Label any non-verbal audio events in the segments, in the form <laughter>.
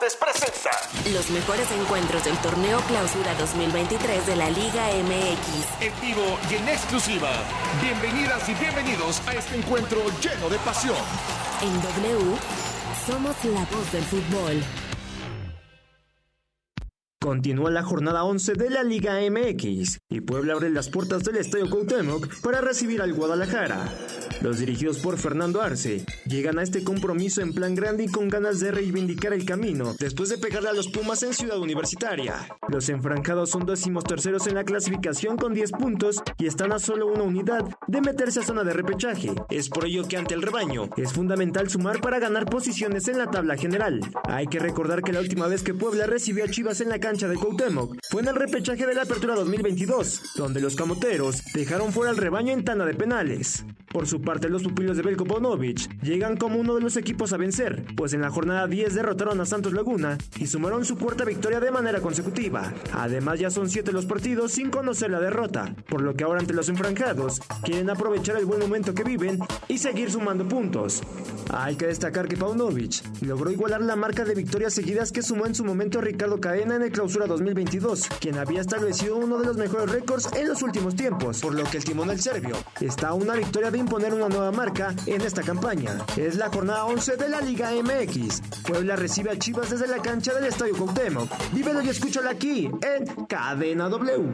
Deportes presenta los mejores encuentros del torneo Clausura 2023 de la Liga MX. En vivo y en exclusiva. Bienvenidas y bienvenidos a este encuentro lleno de pasión. En W, somos la voz del fútbol. Continúa la jornada 11 de la Liga MX y Puebla abre las puertas del Estadio Cuauhtémoc para recibir al Guadalajara. Los dirigidos por Fernando Arce llegan a este compromiso en plan grande y con ganas de reivindicar el camino después de pegarle a los Pumas en Ciudad Universitaria. Los enfrancados son décimos terceros en la clasificación con 10 puntos y están a solo una unidad de meterse a zona de repechaje. Es por ello que ante el rebaño es fundamental sumar para ganar posiciones en la tabla general. Hay que recordar que la última vez que Puebla recibió a Chivas en la cancha de Cuauhtémoc fue en el repechaje de la Apertura 2022, donde los camoteros dejaron fuera al rebaño en tanda de penales. Por su parte, los pupilos de Belko Paunovic llegan como uno de los equipos a vencer, pues en la jornada 10 derrotaron a Santos Laguna y sumaron su cuarta victoria de manera consecutiva. Además, ya son 7 los partidos sin conocer la derrota, por lo que ahora ante los enfranjados quieren aprovechar el buen momento que viven y seguir sumando puntos. Hay que destacar que Paunovic logró igualar la marca de victorias seguidas que sumó en su momento Ricardo Cadena en el clausura 2022, quien había establecido uno de los mejores récords en los últimos tiempos, por lo que el timón del serbio está a una victoria de imponer una nueva marca en esta campaña. Es la jornada 11 de la Liga MX. Puebla recibe a Chivas desde la cancha del Estadio Cuauhtémoc. Vívelo y escúchalo aquí en Cadena W.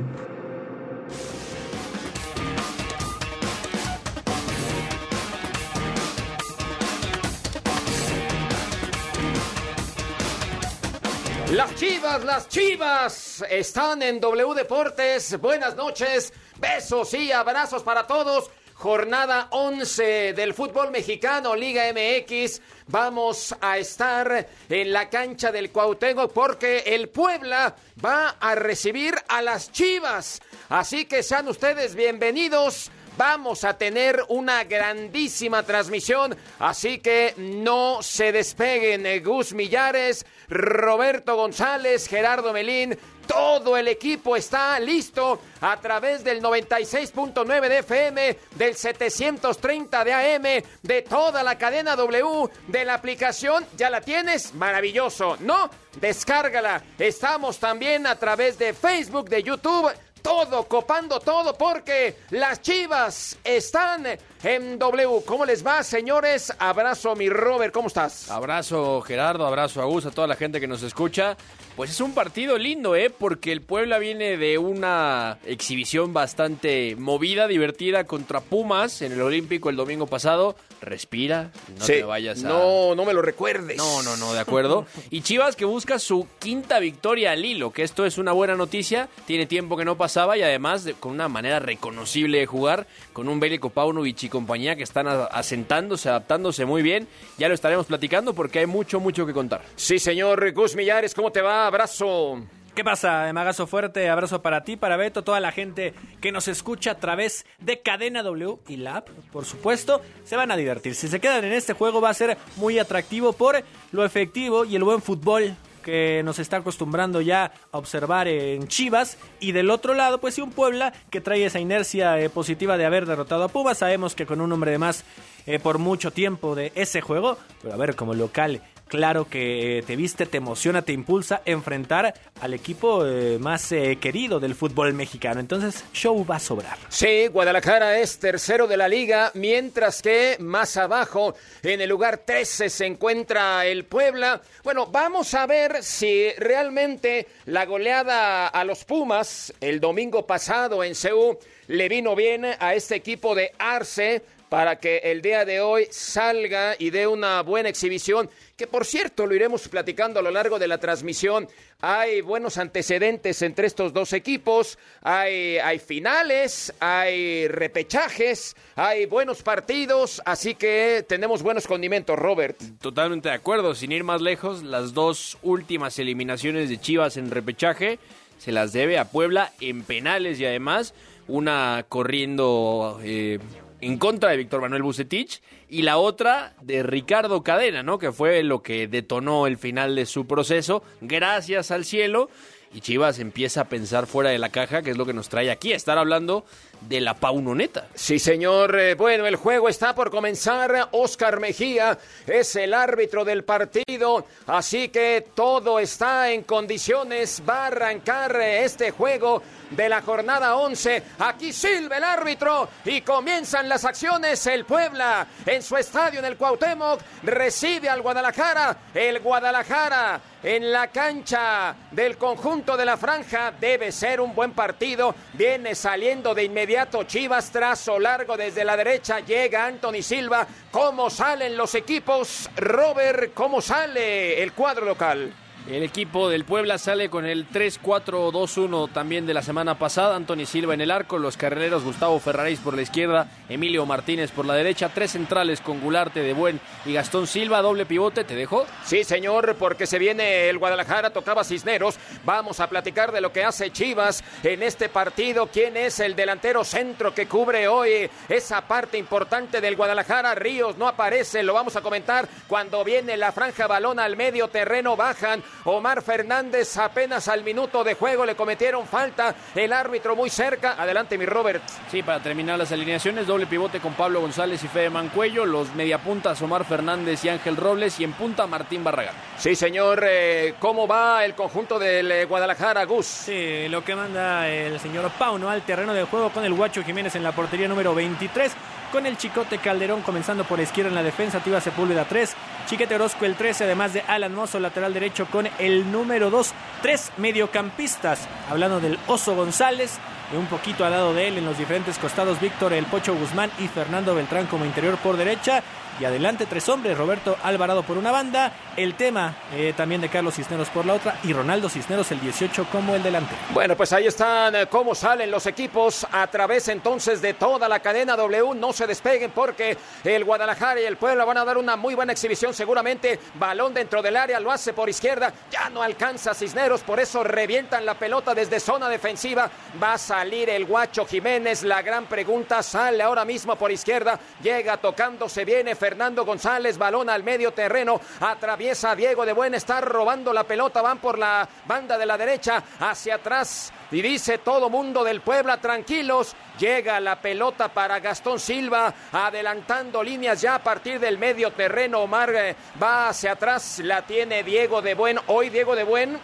Las chivas, las chivas están en W Deportes. Buenas noches, besos y abrazos para todos. Jornada 11 del fútbol mexicano, Liga MX. Vamos a estar en la cancha del Cuauhtémoc porque el Puebla va a recibir a las Chivas. Así que sean ustedes bienvenidos. Vamos a tener una grandísima transmisión, así que no se despeguen. Eh, Gus Millares, Roberto González, Gerardo Melín, todo el equipo está listo a través del 96.9 de FM, del 730 de AM, de toda la cadena W, de la aplicación. ¿Ya la tienes? Maravilloso. ¿No? Descárgala. Estamos también a través de Facebook, de YouTube todo, copando todo, porque las chivas están en W. ¿Cómo les va, señores? Abrazo, mi Robert, ¿cómo estás? Abrazo, Gerardo, abrazo a a toda la gente que nos escucha. Pues es un partido lindo, ¿eh? Porque el Puebla viene de una exhibición bastante movida, divertida contra Pumas en el Olímpico el domingo pasado. Respira, no Sí. te vayas a... No, no me lo recuerdes. No, no, no, de acuerdo. <laughs> Y Chivas que busca su quinta victoria al hilo, que esto es una buena noticia. Tiene tiempo que no pasaba y además de- con una manera reconocible de jugar, con un Bélico Paunovic y compañía que están asentándose, adaptándose muy bien. Ya lo estaremos platicando porque hay mucho, mucho que contar. Sí, señor Gus Millares, ¿cómo te va? Abrazo. ¿Qué pasa? Magazo fuerte, abrazo para ti, para Beto, toda la gente que nos escucha a través de Cadena W y la app, por supuesto, se van a divertir. Si se quedan en este juego va a ser muy atractivo por lo efectivo y el buen fútbol que nos está acostumbrando ya a observar en Chivas y del otro lado pues sí un Puebla que trae esa inercia eh, positiva de haber derrotado a Pumas sabemos que con un hombre de más eh, por mucho tiempo de ese juego pero a ver como local claro que eh, te viste, te emociona, te impulsa enfrentar al equipo eh, más eh, querido del fútbol mexicano. Entonces, show va a sobrar. Sí, Guadalajara es tercero de la liga, mientras que más abajo, en el lugar 13, se encuentra el Puebla. Bueno, vamos a ver si realmente la goleada a los Pumas el domingo pasado en Ceú le vino bien a este equipo de Arce para que el día de hoy salga y dé una buena exhibición, que por cierto lo iremos platicando a lo largo de la transmisión. Hay buenos antecedentes entre estos dos equipos, hay, hay finales, hay repechajes, hay buenos partidos, así que tenemos buenos condimentos, Robert. Totalmente de acuerdo, sin ir más lejos, las dos últimas eliminaciones de Chivas en repechaje se las debe a Puebla en penales y además una corriendo eh, en contra de Víctor Manuel Bucetich y la otra de Ricardo Cadena, ¿no? Que fue lo que detonó el final de su proceso, gracias al cielo. y Chivas empieza a pensar fuera de la caja, que es lo que nos trae aquí, estar hablando de la paunoneta. Sí, señor. Eh, bueno, el juego está por comenzar. Oscar Mejía es el árbitro del partido, así que todo está en condiciones. Va a arrancar eh, este juego de la jornada 11. Aquí silba el árbitro y comienzan las acciones. El Puebla en su estadio en el Cuauhtémoc recibe al Guadalajara. El Guadalajara en la cancha del conjunto de la franja debe ser un buen partido. Viene saliendo de inmediato Chivas, trazo largo desde la derecha. Llega Anthony Silva. ¿Cómo salen los equipos? Robert, ¿cómo sale el cuadro local? El equipo del Puebla sale con el 3-4-2-1 también de la semana pasada. Anthony Silva en el arco, los carrileros Gustavo Ferraris por la izquierda, Emilio Martínez por la derecha, tres centrales con Gularte de Buen y Gastón Silva, doble pivote, ¿te dejo? Sí, señor, porque se viene el Guadalajara, tocaba Cisneros. Vamos a platicar de lo que hace Chivas en este partido. ¿Quién es el delantero centro que cubre hoy esa parte importante del Guadalajara? Ríos no aparece, lo vamos a comentar cuando viene la franja balón al medio terreno, bajan Omar Fernández apenas al minuto de juego le cometieron falta. El árbitro muy cerca. Adelante, mi Robert. Sí, para terminar las alineaciones, doble pivote con Pablo González y Fede Mancuello. Los mediapuntas Omar Fernández y Ángel Robles. Y en punta Martín Barragán. Sí, señor. Eh, ¿Cómo va el conjunto del eh, Guadalajara, Gus? Sí, lo que manda el señor Pauno al terreno de juego con el Guacho Jiménez en la portería número 23 con el Chicote Calderón comenzando por izquierda en la defensa, Tiva Sepúlveda 3, Chiquete Orozco el 13, además de Alan Mozo, lateral derecho con el número 2, tres mediocampistas, hablando del Oso González, y un poquito al lado de él en los diferentes costados Víctor El Pocho Guzmán y Fernando Beltrán como interior por derecha. Y adelante tres hombres, Roberto Alvarado por una banda, el tema eh, también de Carlos Cisneros por la otra y Ronaldo Cisneros el 18 como el delante. Bueno, pues ahí están eh, cómo salen los equipos a través entonces de toda la cadena W. No se despeguen porque el Guadalajara y el Puebla van a dar una muy buena exhibición seguramente. Balón dentro del área, lo hace por izquierda, ya no alcanza Cisneros, por eso revientan la pelota desde zona defensiva. Va a salir el Guacho Jiménez, la gran pregunta, sale ahora mismo por izquierda, llega tocando, se viene Fernando González, balón al medio terreno, atraviesa Diego de Buen, está robando la pelota, van por la banda de la derecha, hacia atrás. Y dice todo mundo del Puebla, tranquilos, llega la pelota para Gastón Silva, adelantando líneas ya a partir del medio terreno. Omar eh, va hacia atrás, la tiene Diego de Buen. Hoy Diego de Buen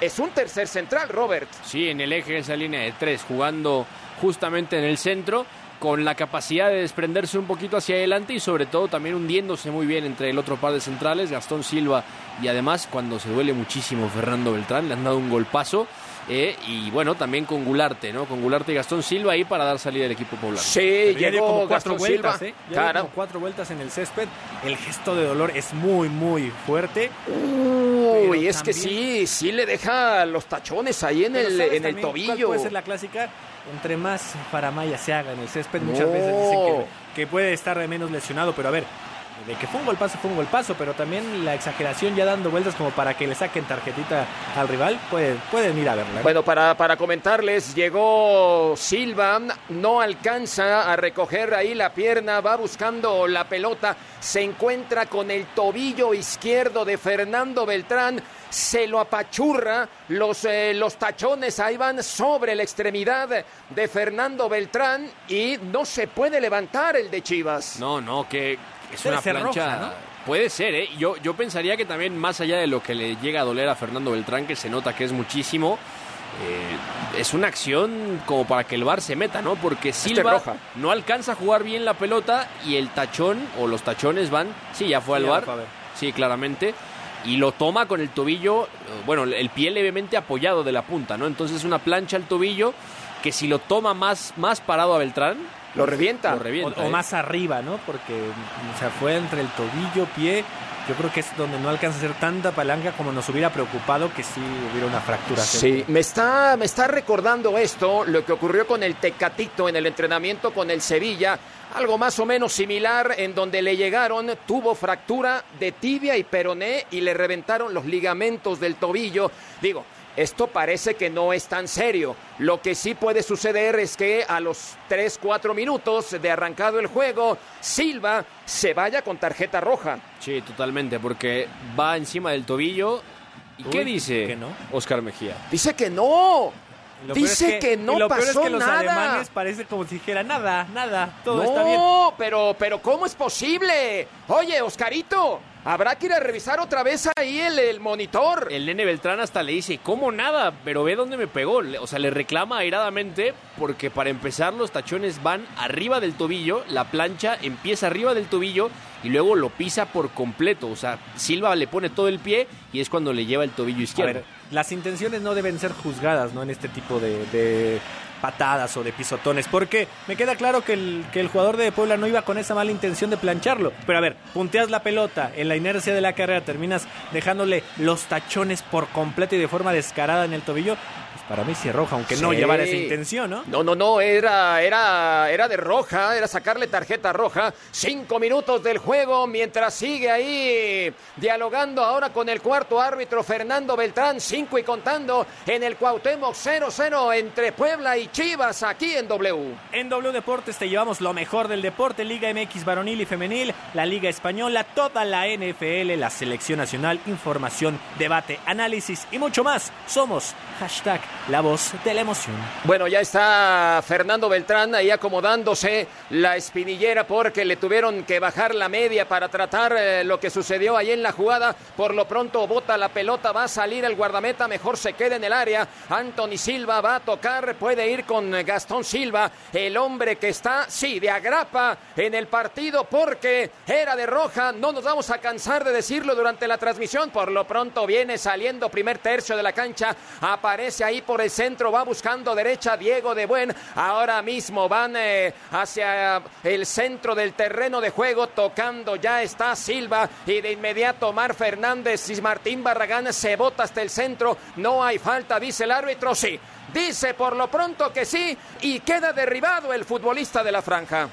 es un tercer central, Robert. Sí, en el eje de esa línea de tres, jugando justamente en el centro con la capacidad de desprenderse un poquito hacia adelante y sobre todo también hundiéndose muy bien entre el otro par de centrales, Gastón Silva y además cuando se duele muchísimo Fernando Beltrán, le han dado un golpazo. Eh, y bueno, también con Gularte, ¿no? Con Gularte y Gastón Silva ahí para dar salida al equipo poblano. Sí, llegó como cuatro Gastón vueltas, Silva. ¿eh? Ya Claro. como cuatro vueltas en el césped. El gesto de dolor es muy, muy fuerte. Uy, es que sí, sí le deja los tachones ahí en Pero el, ¿sabes en el cuál tobillo. puede ser la clásica? Entre más faramaya se haga en el césped, muchas No. veces dicen que, que puede estar de menos lesionado, pero a ver, de que fue un golpazo, fue un golpazo, pero también la exageración ya dando vueltas como para que le saquen tarjetita al rival, puede, pueden ir a verla. ¿eh? Bueno, para, para comentarles, llegó Silva, no alcanza a recoger ahí la pierna, va buscando la pelota, se encuentra con el tobillo izquierdo de Fernando Beltrán, se lo apachurra, los, eh, los tachones ahí van sobre la extremidad de Fernando Beltrán y no se puede levantar el de Chivas. No, no, que es una plancha. roja, ¿no? Puede ser, ¿eh? Yo, yo pensaría que también, más allá de lo que le llega a doler a Fernando Beltrán, que se nota que es muchísimo, eh, es una acción como para que el VAR se meta, ¿no? Porque Silva no alcanza a jugar bien la pelota y el tachón o los tachones van. Sí, ya fue Sí, al VAR. ver. Sí, claramente. Y lo toma con el tobillo, eh, bueno, el pie levemente apoyado de la punta, ¿no? Entonces una plancha al tobillo que si lo toma más, más parado a Beltrán, Lo revienta. lo revienta. o, o ¿eh? más arriba, ¿no? Porque o sea, fue entre el tobillo, pie. Yo creo que es donde no alcanza a hacer tanta palanca como nos hubiera preocupado que sí hubiera una fractura. Sí, me está, me está recordando esto, lo que ocurrió con el Tecatito en el entrenamiento con el Sevilla, algo más o menos similar en donde le llegaron, tuvo fractura de tibia y peroné y le reventaron los ligamentos del tobillo. Digo, esto parece que no es tan serio. Lo que sí puede suceder es que a los 3, 4 minutos de arrancado el juego, Silva se vaya con tarjeta roja. Sí, totalmente, porque va encima del tobillo ¿Y qué dice que no. Oscar Mejía? Dice que no. Dice es que, no y lo pasó peor es que los nada. alemanes parece como si dijera nada, nada, todo no, está bien. pero, pero ¿cómo es posible? Oye, Oscarito, habrá que ir a revisar otra vez ahí el, el monitor. El nene Beltrán hasta le dice, ¿cómo nada? Pero ve dónde me pegó. O sea, le reclama airadamente porque para empezar los tachones van arriba del tobillo, la plancha empieza arriba del tobillo y luego lo pisa por completo. O sea, Silva le pone todo el pie y es cuando le lleva el tobillo A izquierdo. ver, las intenciones no deben ser juzgadas, ¿no? En este tipo de, de patadas o de pisotones, porque me queda claro que el, que el jugador de Puebla no iba con esa mala intención de plancharlo. Pero a ver, punteas la pelota, en la inercia de la carrera terminas dejándole los tachones por completo y de forma descarada en el tobillo. Para mí sí es roja, aunque no llevara esa intención, ¿no? No, no, no, era, era, era de roja, era sacarle tarjeta roja. Cinco minutos del juego mientras sigue ahí dialogando ahora con el cuarto árbitro Fernando Beltrán, cinco y contando en el Cuauhtémoc 0-0 entre Puebla y Chivas aquí en W. En W Deportes te llevamos lo mejor del deporte, Liga MX varonil y femenil, la Liga Española, toda la NFL, la Selección Nacional, información, debate, análisis y mucho más. Somos hashtag la voz de la emoción. Bueno, ya está Fernando Beltrán ahí acomodándose la espinillera porque le tuvieron que bajar la media para tratar eh, lo que sucedió ahí en la jugada. Por lo pronto bota la pelota, va a salir el guardameta, mejor se queda en el área. Anthony Silva va a tocar, puede ir con Gastón Silva, el hombre que está, sí, de agrapa en el partido porque era de roja. No nos vamos a cansar de decirlo durante la transmisión. Por lo pronto viene saliendo primer tercio de la cancha, aparece ahí por el centro, va buscando derecha Diego de Buen. Ahora mismo van eh, hacia el centro del terreno de juego, tocando ya está Silva y de inmediato Omar Fernández y Martín Barragán se bota hasta el centro. No hay falta, dice el árbitro, sí. Dice por lo pronto que sí y queda derribado el futbolista de la franja.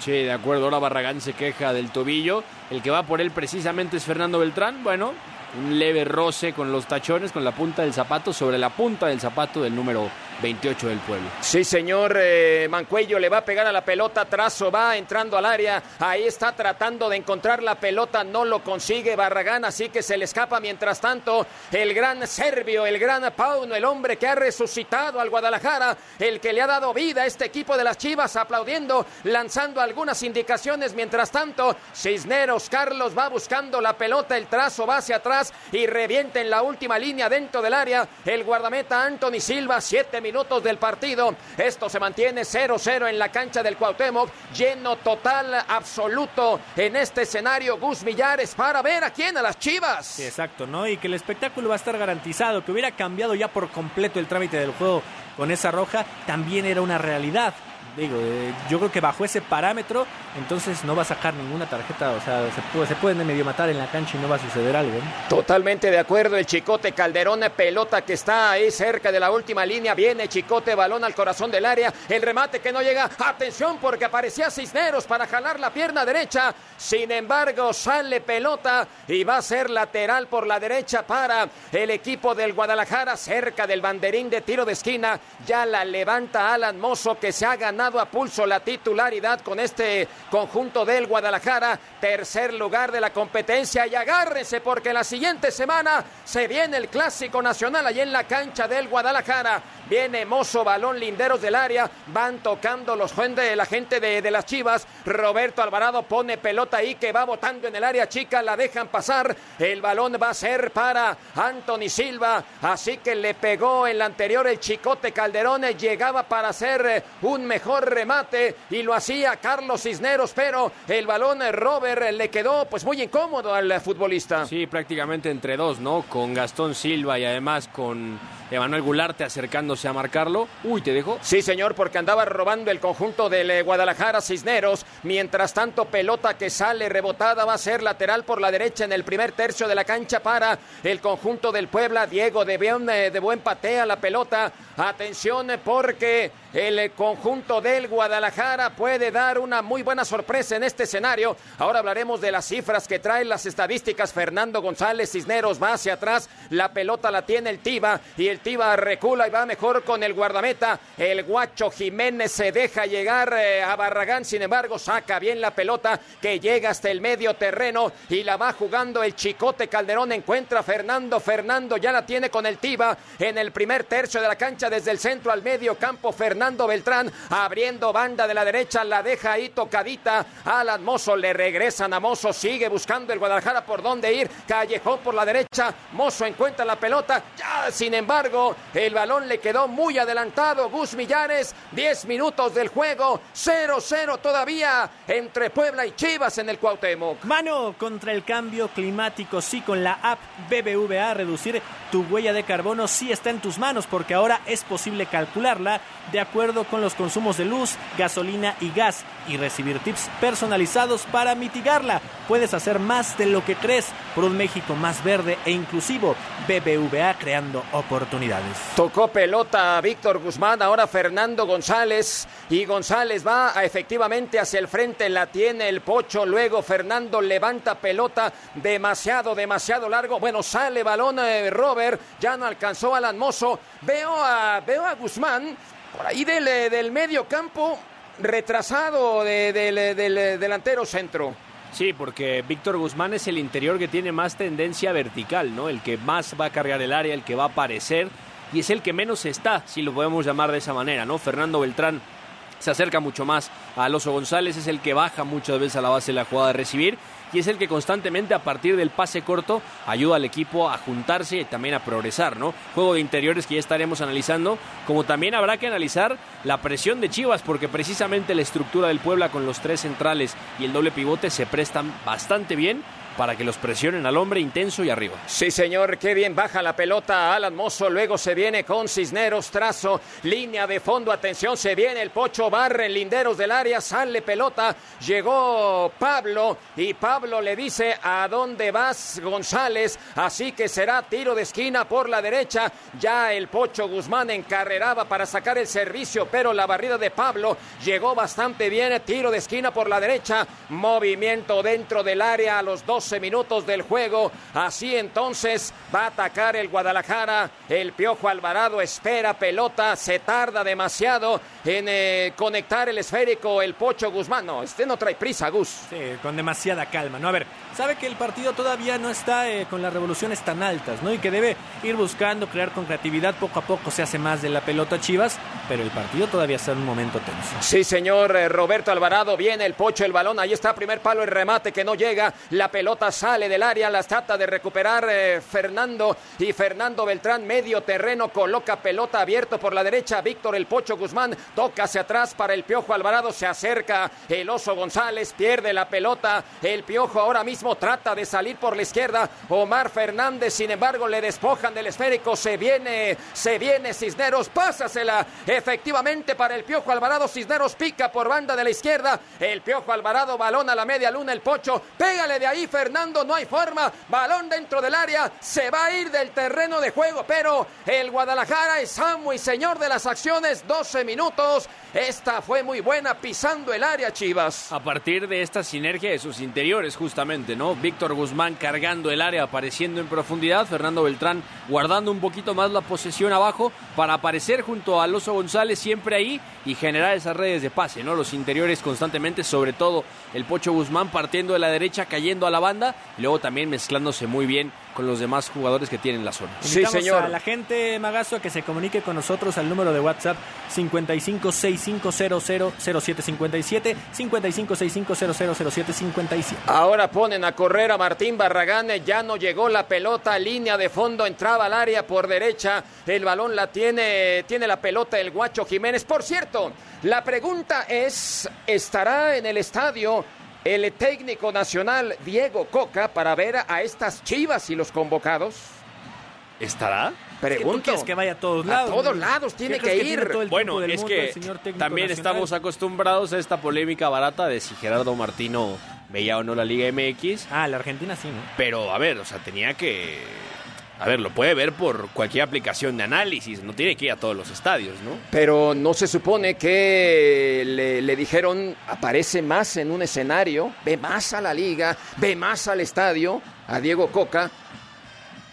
Sí, de acuerdo. Ahora Barragán se queja del tobillo. El que va por él precisamente es Fernando Beltrán. Bueno, un leve roce con los tachones, con la punta del zapato, sobre la punta del zapato del número 28 del pueblo. Sí, señor eh, Mancuello le va a pegar a la pelota, Trazo va entrando al área, ahí está tratando de encontrar la pelota, no lo consigue Barragán, así que se le escapa mientras tanto el gran serbio, el gran Pauno, el hombre que ha resucitado al Guadalajara, el que le ha dado vida a este equipo de las Chivas, aplaudiendo, lanzando algunas indicaciones, mientras tanto Cisneros Carlos va buscando la pelota, el Trazo va hacia atrás y revienta en la última línea dentro del área, el guardameta Anthony Silva, siete minutos del partido. Esto se mantiene 0-0 en la cancha del Cuauhtémoc. Lleno total, absoluto en este escenario. Gus Millares para ver a quién, a las Chivas. Exacto, ¿no? Y que el espectáculo va a estar garantizado, que hubiera cambiado ya por completo el trámite del juego con esa roja, también era una realidad. Digo, eh, yo creo que bajo ese parámetro, entonces no va a sacar ninguna tarjeta, o sea, se, puede- se pueden de medio matar en la cancha y no va a suceder algo. Totalmente de acuerdo, el Chicote Calderón, pelota que está ahí cerca de la última línea, viene Chicote, balón al corazón del área, el remate que no llega, atención porque aparecía Cisneros para jalar la pierna derecha, sin embargo sale pelota y va a ser lateral por la derecha para el equipo del Guadalajara, cerca del banderín de tiro de esquina, ya la levanta Alan Mozo que se ha ganado a pulso la titularidad con este conjunto del Guadalajara, tercer lugar de la competencia y agárrense porque la siguiente semana se viene el clásico nacional allí en la cancha del Guadalajara. Viene Mozo, balón linderos del área, van tocando los de la gente de, de las Chivas. Roberto Alvarado pone pelota ahí que va botando en el área chica, la dejan pasar. El balón va a ser para Anthony Silva, así que le pegó el anterior el Chicote Calderón, eh, llegaba para hacer eh, un mejor remate y lo hacía Carlos Cisneros, pero el balón eh, Robert eh, le quedó pues muy incómodo al eh, futbolista. Sí, prácticamente entre dos, ¿no? Con Gastón Silva y además con Emanuel Gularte acercándose a marcarlo. Uy, te dejo. Sí, señor, porque andaba robando el conjunto del Guadalajara Cisneros. Mientras tanto, pelota que sale rebotada va a ser lateral por la derecha en el primer tercio de la cancha para el conjunto del Puebla. Diego de buen, de buen patea la pelota. Atención, porque el conjunto del Guadalajara puede dar una muy buena sorpresa en este escenario. Ahora hablaremos de las cifras que traen las estadísticas. Fernando González Cisneros va hacia atrás, la pelota la tiene el Tiba y el Tiba recula y va mejor con el guardameta. El Guacho Jiménez se deja llegar eh, a Barragán, sin embargo saca bien la pelota que llega hasta el medio terreno y la va jugando el Chicote Calderón. Encuentra a Fernando, Fernando ya la tiene con el Tiba en el primer tercio de la cancha desde el centro al medio campo. Fernando Beltrán abriendo banda de la derecha, la deja ahí tocadita. Alan Mozo le regresan a Mozo, sigue buscando el Guadalajara por dónde ir. Callejón por la derecha, Mozo encuentra la pelota. Ya, sin embargo, el balón le quedó muy adelantado. Gus Millares, 10 minutos del juego, 0-0 todavía entre Puebla y Chivas en el Cuauhtémoc. Mano contra el cambio climático, sí, con la app BBVA, reducir tu huella de carbono sí está en tus manos porque ahora es posible calcularla de acuerdo con los consumos de luz, gasolina y gas y recibir tips personalizados para mitigarla. Puedes hacer más de lo que crees por un México más verde e inclusivo. BBVA creando oportunidades. Tocó pelota Víctor Guzmán, ahora Fernando González y González va a, efectivamente hacia el frente, la tiene el pocho, luego Fernando levanta pelota demasiado, demasiado largo, bueno, sale balón eh, Robert, ya no alcanzó Alan Mozo, veo a, veo a Guzmán por ahí del, eh, del medio campo retrasado de- del, eh, del, eh, delantero centro. Sí, porque Víctor Guzmán es el interior que tiene más tendencia vertical, ¿no? El que más va a cargar el área, el que va a aparecer y es el que menos está, si lo podemos llamar de esa manera, ¿no? Fernando Beltrán se acerca mucho más a Alonso González, es el que baja muchas veces a la base de la jugada de recibir y es el que constantemente a partir del pase corto ayuda al equipo a juntarse y también a progresar, ¿no? Juego de interiores que ya estaremos analizando, como también habrá que analizar la presión de Chivas, porque precisamente la estructura del Puebla con los tres centrales y el doble pivote se prestan bastante bien para que los presionen al hombre intenso y arriba. Sí, señor, qué bien baja la pelota Alan Mozo, luego se viene con Cisneros, trazo, línea de fondo, atención, se viene el Pocho Barre en linderos del área, sale pelota, llegó Pablo y Pablo le dice a dónde vas González, así que será tiro de esquina por la derecha, ya el Pocho Guzmán encarreraba para sacar el servicio, pero la barrida de Pablo llegó bastante bien, tiro de esquina por la derecha, movimiento dentro del área a los 12 minutos del juego, así entonces va a atacar el Guadalajara, el Piojo Alvarado espera pelota, se tarda demasiado en eh, conectar el esférico, el Pocho Guzmán, no, este no trae prisa, Gus. Sí, con demasiada calma, ¿no? A ver, sabe que el partido todavía no está eh, con las revoluciones tan altas, ¿no? Y que debe ir buscando crear con creatividad, poco a poco se hace más de la pelota Chivas, pero el partido todavía está en un momento tenso. Sí, señor eh, Roberto Alvarado, viene el pocho, el balón, ahí está, primer palo, el remate que no llega, la pelota sale del área, la trata de recuperar eh, Fernando y Fernando Beltrán, medio terreno, coloca pelota abierto por la derecha, Víctor el Pocho Guzmán toca hacia atrás para el Piojo Alvarado, se acerca el Oso González, pierde la pelota, el Piojo ahora mismo trata de salir por la izquierda, Omar Fernández, sin embargo, le despojan del esférico, se viene, se viene Cisneros, pásasela efectivamente para el Piojo Alvarado, Cisneros pica por banda de la izquierda, el Piojo Alvarado, balón a la media luna, el Pocho, pégale de ahí Fernando, no hay forma, balón dentro del área, se va a ir del terreno de juego, pero el Guadalajara es amo y señor de las acciones, 12 minutos, esta fue muy buena pisando el área Chivas. A partir de esta sinergia de sus interiores, justamente, ¿no? Víctor Guzmán cargando el área, apareciendo en profundidad, Fernando Beltrán guardando un poquito más la posesión abajo para aparecer junto a Alonso González siempre ahí y generar esas redes de pase, ¿no? Los interiores constantemente, sobre todo el Pocho Guzmán partiendo de la derecha, cayendo a la banda y luego también mezclándose muy bien con los demás jugadores que tienen la zona. Sí, Invitamos señor. a la gente, Magazo, a que se comunique con nosotros al número de WhatsApp 5565000757, 5565000757. Ahora ponen a correr a Martín Barragán, ya no llegó la pelota, línea de fondo, entraba al área por derecha, el balón la tiene, tiene la pelota el Guacho Jiménez. Por cierto, la pregunta es, ¿estará en el estadio el técnico nacional Diego Coca para ver a estas chivas y los convocados? ¿Estará? Es que tú Pregunto. quieres que vaya a todos A lados. todos ¿no? lados ¿Qué tiene que ir? Bueno, es mundo que el señor técnico también nacional? estamos acostumbrados a esta polémica barata de si Gerardo Martino veía o no la Liga MX. Ah, la Argentina sí, ¿no? Pero, a ver, o sea, tenía que A ver, lo puede ver por cualquier aplicación de análisis, no tiene que ir a todos los estadios, ¿no? Pero no se supone que le, le dijeron, aparece más en un escenario, ve más a la liga, ve más al estadio, a Diego Coca.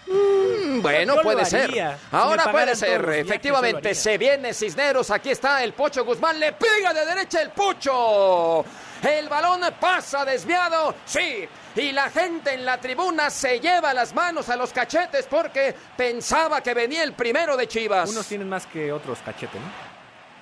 Mm, bueno, puede haría. ser. Ahora puede ser. Efectivamente, se viene Cisneros. Aquí está el Pocho Guzmán. Le pega de derecha el Pocho. El balón pasa desviado. Sí. Y la gente en la tribuna se lleva las manos a los cachetes porque pensaba que venía el primero de Chivas. Unos tienen más que otros cachete, ¿no?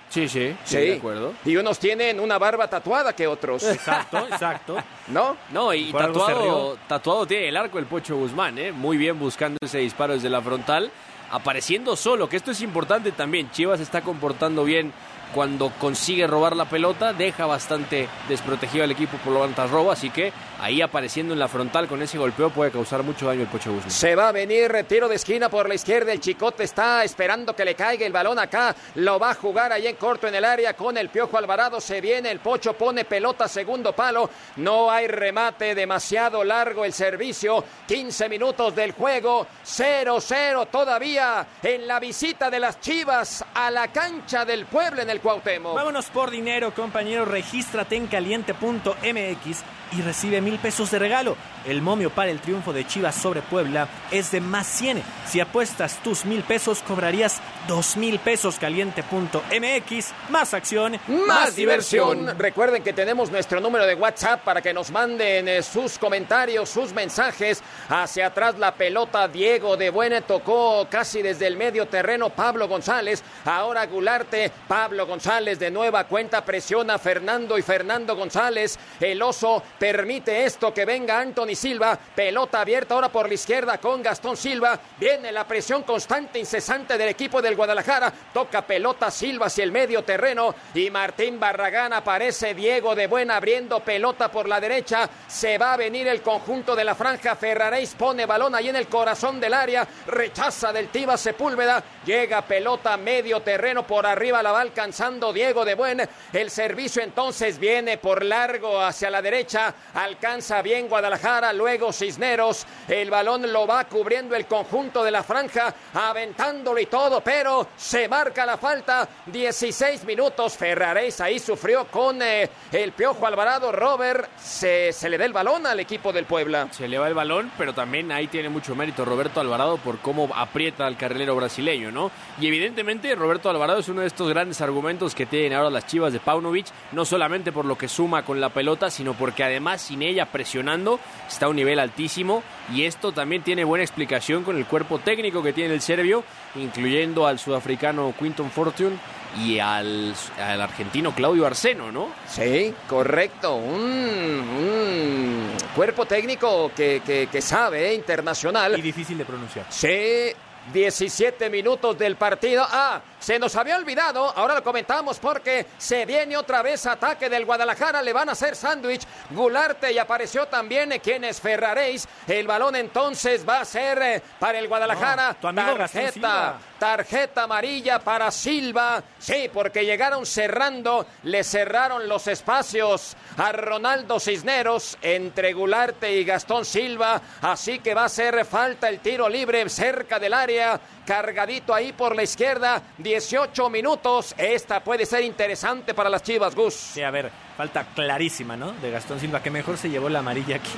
Sí, sí, Sí, de acuerdo. Y unos tienen una barba tatuada que otros, Exacto, <laughs> exacto. ¿no? No, y tatuado, tatuado tiene el arco el Pocho Guzmán, ¿eh? Muy bien buscando ese disparo desde la frontal, apareciendo solo, que esto es importante también. Chivas está comportando bien cuando consigue robar la pelota, deja bastante desprotegido al equipo por lo robo, así que ahí apareciendo en la frontal con ese golpeo puede causar mucho daño el Pocho Guzmán. Se va a venir tiro de esquina por la izquierda. El Chicote está esperando que le caiga el balón acá. Lo va a jugar ahí en corto en el área con el Piojo Alvarado. Se viene el Pocho, pone pelota segundo palo. No hay remate, demasiado largo el servicio. 15 minutos del juego. 0-0 todavía en la visita de las Chivas a la cancha del pueblo en el Cuauhtémoc. Vámonos por dinero, compañero. Regístrate en caliente.mx y recibe mil pesos de regalo. El momio para el triunfo de Chivas sobre Puebla es de más 100. Si apuestas tus mil pesos, cobrarías dos mil pesos. Caliente.mx. Más acción, Más diversión. Recuerden que tenemos nuestro número de WhatsApp para que nos manden eh, sus comentarios, sus mensajes. Hacia atrás la pelota Diego de Buena tocó casi desde el medio terreno Pablo González. Ahora Gularte, Pablo González de nueva cuenta presiona a Fernando y Fernando González. El oso permite esto que venga Anthony Silva. Pelota abierta ahora por la izquierda con Gastón Silva. Viene la presión constante, incesante del equipo del Guadalajara. Toca pelota Silva hacia el medio terreno y Martín Barragán aparece Diego de Buena abriendo pelota por la derecha. Se va a venir el conjunto de la franja. Ferraréis pone balón ahí en el corazón del área. Rechaza del Tiva Sepúlveda. Llega pelota medio terreno por arriba. La va Diego de Buen. El servicio entonces viene por largo hacia la derecha. Alcanza bien Guadalajara. Luego Cisneros. El balón lo va cubriendo el conjunto de la franja. Aventándolo y todo. Pero se marca la falta. 16 minutos. Ferraréis ahí sufrió con eh, el Piojo Alvarado. Robert se, se le da el balón al equipo del Puebla. Se le va el balón, pero también ahí tiene mucho mérito Roberto Alvarado por cómo aprieta al carrilero brasileño, ¿no? Y evidentemente Roberto Alvarado es uno de estos grandes argumentos que tienen ahora las chivas de Paunovic, no solamente por lo que suma con la pelota, sino porque además sin ella presionando está a un nivel altísimo y esto también tiene buena explicación con el cuerpo técnico que tiene el serbio, incluyendo al sudafricano Quinton Fortune y al, al argentino Claudio Arseno, ¿no? Sí, correcto. Un, un cuerpo técnico que, que- que sabe, eh, internacional. Y difícil de pronunciar. Sí, 17 minutos del partido. Ah, se nos había olvidado, ahora lo comentamos porque se viene otra vez ataque del Guadalajara, le van a hacer sándwich. Gularte y apareció también eh, quien es Ferraréis. El balón entonces va a ser eh, para el Guadalajara. No, tu amigo Gastón tarjeta, tarjeta amarilla para Silva. Sí, porque llegaron cerrando, le cerraron los espacios a Ronaldo Cisneros entre Gularte y Gastón Silva. Así que va a ser falta el tiro libre cerca del área. Cargadito ahí por la izquierda, 18 minutos. Esta puede ser interesante para las Chivas, Gus. Sí, a ver, falta clarísima, ¿no? De Gastón Silva, que mejor se llevó la amarilla aquí.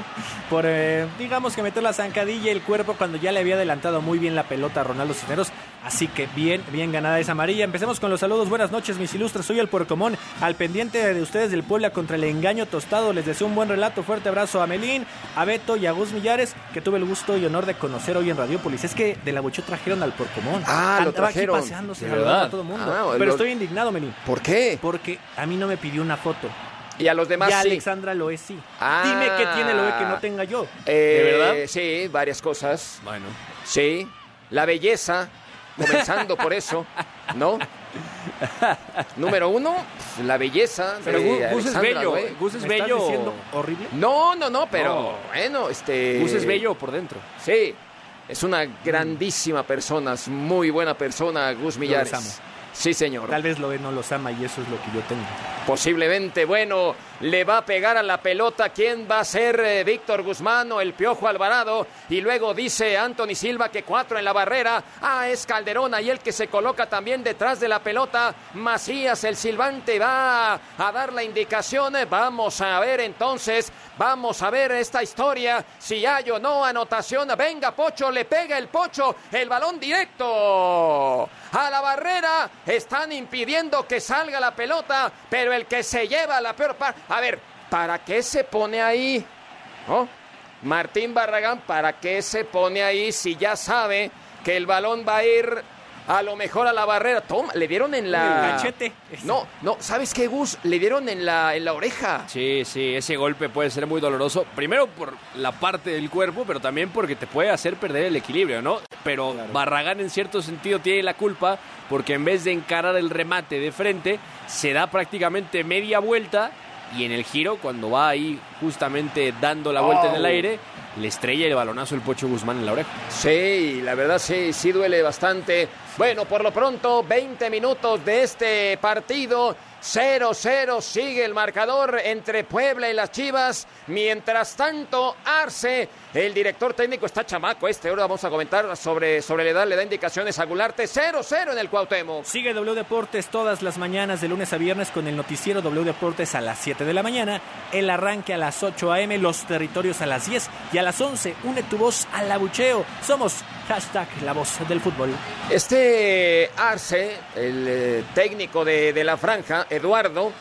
Por, eh, digamos que meter la zancadilla y el cuerpo cuando ya le había adelantado muy bien la pelota a Ronaldo Cisneros. Así que bien, bien ganada esa amarilla. Empecemos con los saludos. Buenas noches, mis ilustres. Soy el Puercomón, al pendiente de ustedes del Puebla contra el engaño tostado. Les deseo un buen relato. Fuerte abrazo a Melín, a Beto y a Gus Millares, que tuve el gusto y honor de conocer hoy en Radiopolis. Es que de la Bochó trajeron al Puercomón. Ah, lo Andaba aquí trajeron. paseándose, De saludando verdad. a todo el mundo. Ah, Pero lo- estoy indignado, Melín. ¿Por qué? Porque a mí no me pidió una foto. Y a los demás y a sí. Alexandra Loé sí. Ah. Dime qué tiene Loé que no tenga yo. Eh, ¿De verdad? Sí, varias cosas. Bueno. Sí, la belleza, comenzando por eso, ¿no? Número uno, la belleza. Pero de Gus, Gus es bello, Loé. ¿eh? Gus es ¿Me bello. estás diciendo horrible? No, no, no, pero No. bueno, este. Gus es bello por dentro. Sí, es una grandísima persona, es muy buena persona, Gus Millares. Sí, señor. Tal vez lo ve, no los ama y eso es lo que yo tengo. Posiblemente, bueno, le va a pegar a la pelota. ¿Quién va a ser eh, Víctor Guzmán o el Piojo Alvarado? Y luego dice Anthony Silva que cuatro en la barrera. Ah, es Calderón ahí el que se coloca también detrás de la pelota. Macías, el silbante, va a dar la indicación. Vamos a ver entonces, vamos a ver esta historia. Si hay o no anotación. Venga, Pocho, le pega el Pocho. El balón directo a la barrera. Están impidiendo que salga la pelota, pero el que se lleva la peor parte. A ver, ¿para qué se pone ahí? ¿No? Martín Barragán, ¿para qué se pone ahí si ya sabe que el balón va a ir a lo mejor a la barrera? Toma, le dieron en la. El cachete. No, no, ¿sabes qué, Gus? Le dieron en la, en la oreja. Sí, sí, ese golpe puede ser muy doloroso. Primero por la parte del cuerpo, pero también porque te puede hacer perder el equilibrio, ¿no? Pero Barragán en cierto sentido tiene la culpa porque en vez de encarar el remate de frente, se da prácticamente media vuelta y en el giro, cuando va ahí justamente dando la vuelta en el Oh. aire, le estrella el balonazo el Pocho Guzmán en la oreja. Sí, la verdad sí, sí duele bastante. Bueno, por lo pronto, 20 minutos de este partido. 0-0 sigue el marcador entre Puebla y las Chivas. Mientras tanto, Arce, el director técnico, está chamaco este. Ahora vamos a comentar sobre, sobre la edad, le da indicaciones a Gularte. 0-0 en el Cuauhtémoc. Sigue W Deportes todas las mañanas de lunes a viernes con el noticiero W Deportes a las 7 de la mañana, el arranque a las 8 a.m., los territorios a las 10 y a las 11 une tu voz al abucheo. Somos hashtag la voz del fútbol. Este Arce, el eh, técnico de, de la franja, Eduardo,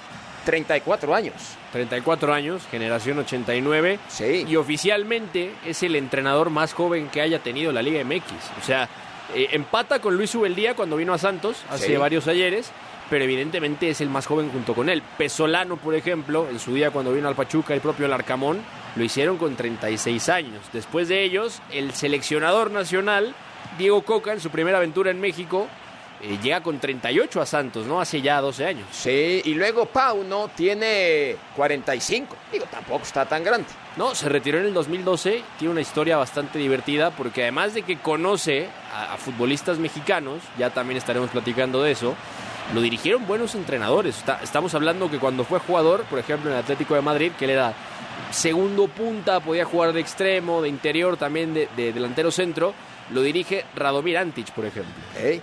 34 años. 34 años, generación 89. Sí. Y oficialmente es el entrenador más joven que haya tenido la Liga MX. O sea, eh, empata con Luis Ubeldía cuando vino a Santos hace Sí. varios ayeres, pero evidentemente es el más joven junto con él. Pesolano, por ejemplo, en su día cuando vino al Pachuca, el propio Larcamón, lo hicieron con 36 años. Después de ellos, el seleccionador nacional, Diego Coca, en su primera aventura en México, eh, llega con 38 a Santos, ¿no? Hace ya 12 años. Sí, y luego Pauno tiene 45. Digo, tampoco está tan grande. No, se retiró en el 2012, tiene una historia bastante divertida porque además de que conoce a, a futbolistas mexicanos, ya también estaremos platicando de eso, lo dirigieron buenos entrenadores. Está- estamos hablando que cuando fue jugador, por ejemplo en el Atlético de Madrid, que le da segundo punta, podía jugar de extremo, de interior, también de, de delantero centro, lo dirige Radomir Antic, por ejemplo. ¿eh?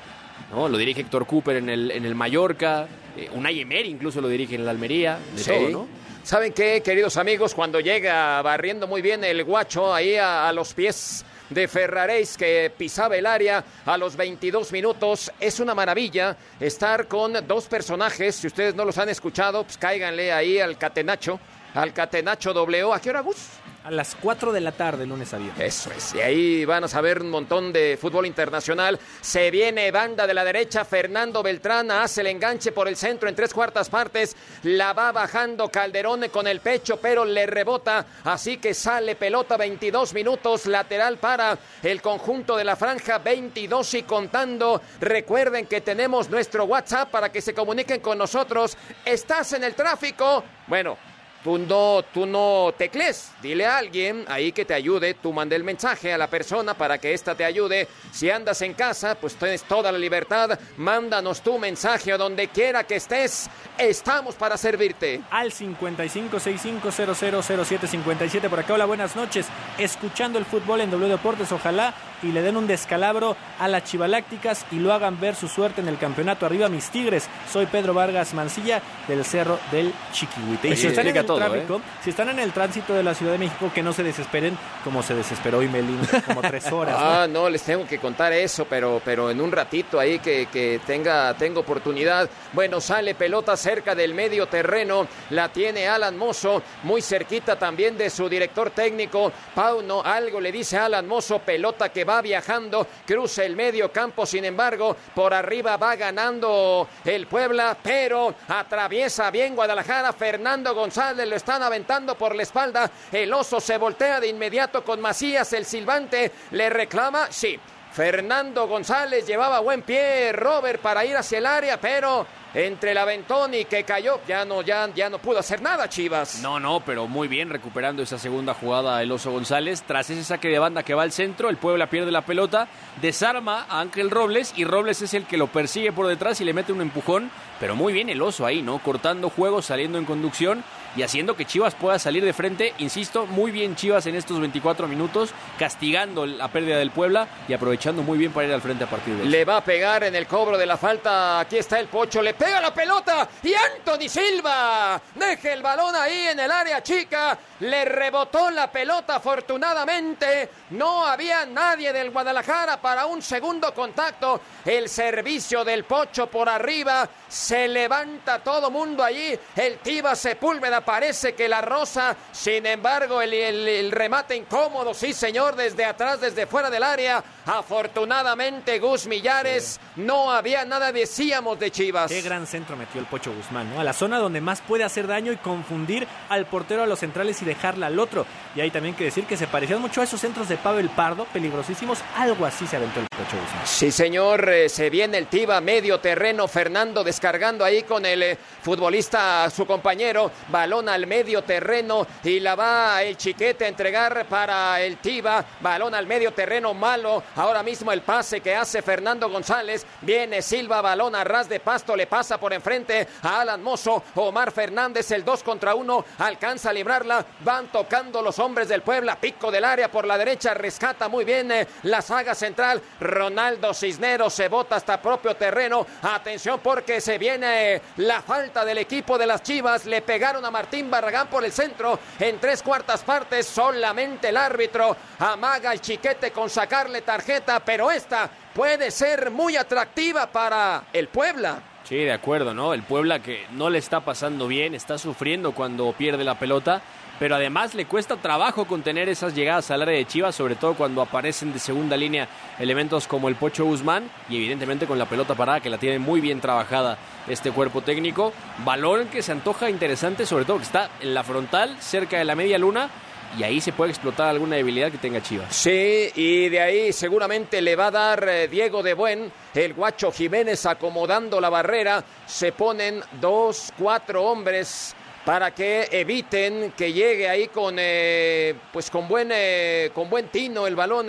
¿no? Lo dirige Héctor Cooper en el, en el Mallorca, eh, Unai Emery incluso lo dirige en el Almería, de Sí. todo, ¿no? ¿Saben qué, queridos amigos? Cuando llega barriendo muy bien el guacho ahí a, a los pies de Ferraréis que pisaba el área a los 22 minutos. Es una maravilla estar con dos personajes. Si ustedes no los han escuchado, pues cáiganle ahí al Catenacho, al Catenacho W. ¿A qué hora, Gus? A las 4 de la tarde, lunes a viernes. Eso es, y ahí van a saber un montón de fútbol internacional. Se viene banda de la derecha, Fernando Beltrán hace el enganche por el centro en tres cuartas partes. La va bajando Calderón con el pecho, pero le rebota. Así que sale pelota 22 minutos, lateral para el conjunto de la franja, 22 y contando. Recuerden que tenemos nuestro WhatsApp para que se comuniquen con nosotros. ¿Estás en el tráfico? Bueno, Tú no, tú no tecles, dile a alguien ahí que te ayude, tú manda el mensaje a la persona para que ésta te ayude. Si andas en casa, pues tienes toda la libertad, mándanos tu mensaje a donde quiera que estés, estamos para servirte. Al 5565000757 por acá. Hola, buenas noches. Escuchando el fútbol en W Deportes, ojalá y le den un descalabro a las Chivalácticas y lo hagan ver su suerte en el campeonato. Arriba mis Tigres. Soy Pedro Vargas Mancilla del Cerro del Chiquihuite. Y Pues si están en explica el todo, tráfico, si están en el tránsito de la Ciudad de México, que no se desesperen como se desesperó Imelín como tres <laughs> horas. Ah, no, les tengo que contar eso, pero, pero en un ratito ahí que, que tenga, tengo oportunidad. Bueno, sale pelota cerca del medio terreno, la tiene Alan Mozo, muy cerquita también de su director técnico, Pauno, algo le dice Alan Mozo, pelota que va viajando, cruza el medio campo, sin embargo, por arriba va ganando el Puebla, pero atraviesa bien Guadalajara, Fernando González lo están aventando por la espalda, el oso se voltea de inmediato con Macías, el silbante le reclama, sí. Fernando González llevaba buen pie, Robert, para ir hacia el área, pero entre el aventón y que cayó. Ya no, ya, ya no pudo hacer nada, Chivas. No, no, pero muy bien recuperando esa segunda jugada el Oso González. Tras ese saque de banda que va al centro, el Puebla pierde la pelota, desarma a Ángel Robles y Robles es el que lo persigue por detrás y le mete un empujón. Pero muy bien el Oso ahí, ¿no? Cortando juego, saliendo en conducción y haciendo que Chivas pueda salir de frente. Insisto, muy bien Chivas en estos 24 minutos, castigando la pérdida del Puebla y aprovechando muy bien para ir al frente a partir de eso. Le va a pegar en el cobro de la falta. Aquí está el Pocho. Le pega la pelota. Y Anthony Silva. Deja el balón ahí en el área chica. Le rebotó la pelota afortunadamente. No había nadie del Guadalajara para un segundo contacto. El servicio del Pocho por arriba. Se levanta todo mundo allí. El Tiba Sepúlveda parece que la rosa. Sin embargo, el, el- el remate incómodo. Sí, señor. Desde atrás, desde fuera del área. Afortunadamente, Gus Millares. No había nada, decíamos, de Chivas. Qué gran centro metió el Pocho Guzmán, ¿no? A la zona donde más puede hacer daño y confundir al portero a los centrales y dejarla al otro. Y hay también que decir que se parecían mucho a esos centros de Pavel Pardo, peligrosísimos. Algo así se aventó el Pocho Guzmán. Sí, señor, eh, se viene el Tiba, medio terreno, Fernando descargando ahí con el eh, futbolista, su compañero, balón al medio terreno y la va el chiquete a entregar para el Tiba, balón al medio terreno malo, ahora mismo el pase que hace Fernando González, viene Silva, balón a ras de pasto, le pasa por enfrente a Alan Mozo, Omar Fernández, el 2 contra 1, alcanza a librarla, van tocando los hombres del Puebla, pico del área por la derecha, rescata muy bien eh, la saga central, Ronaldo Cisneros se bota hasta propio terreno, atención porque se viene eh, la falta del equipo de las Chivas, le pegaron a Martín Barragán por el centro, en tres cuartas partes, solamente el árbitro amaga el chiquete con sacarle tarjeta, pero esta puede ser muy atractiva para el Puebla. Sí, de acuerdo, ¿no? El Puebla que no le está pasando bien, está sufriendo cuando pierde la pelota, pero además le cuesta trabajo contener esas llegadas al área de Chivas, sobre todo cuando aparecen de segunda línea elementos como el Pocho Guzmán y evidentemente con la pelota parada que la tiene muy bien trabajada este cuerpo técnico. Balón que se antoja interesante, sobre todo que está en la frontal, cerca de la media luna. Y ahí se puede explotar alguna debilidad que tenga Chivas. Sí, y de ahí seguramente le va a dar eh, Diego de Buen, el guacho Jiménez acomodando la barrera. Se ponen dos, cuatro hombres para que eviten que llegue ahí con, eh, pues con buen, eh, con buen tino el balón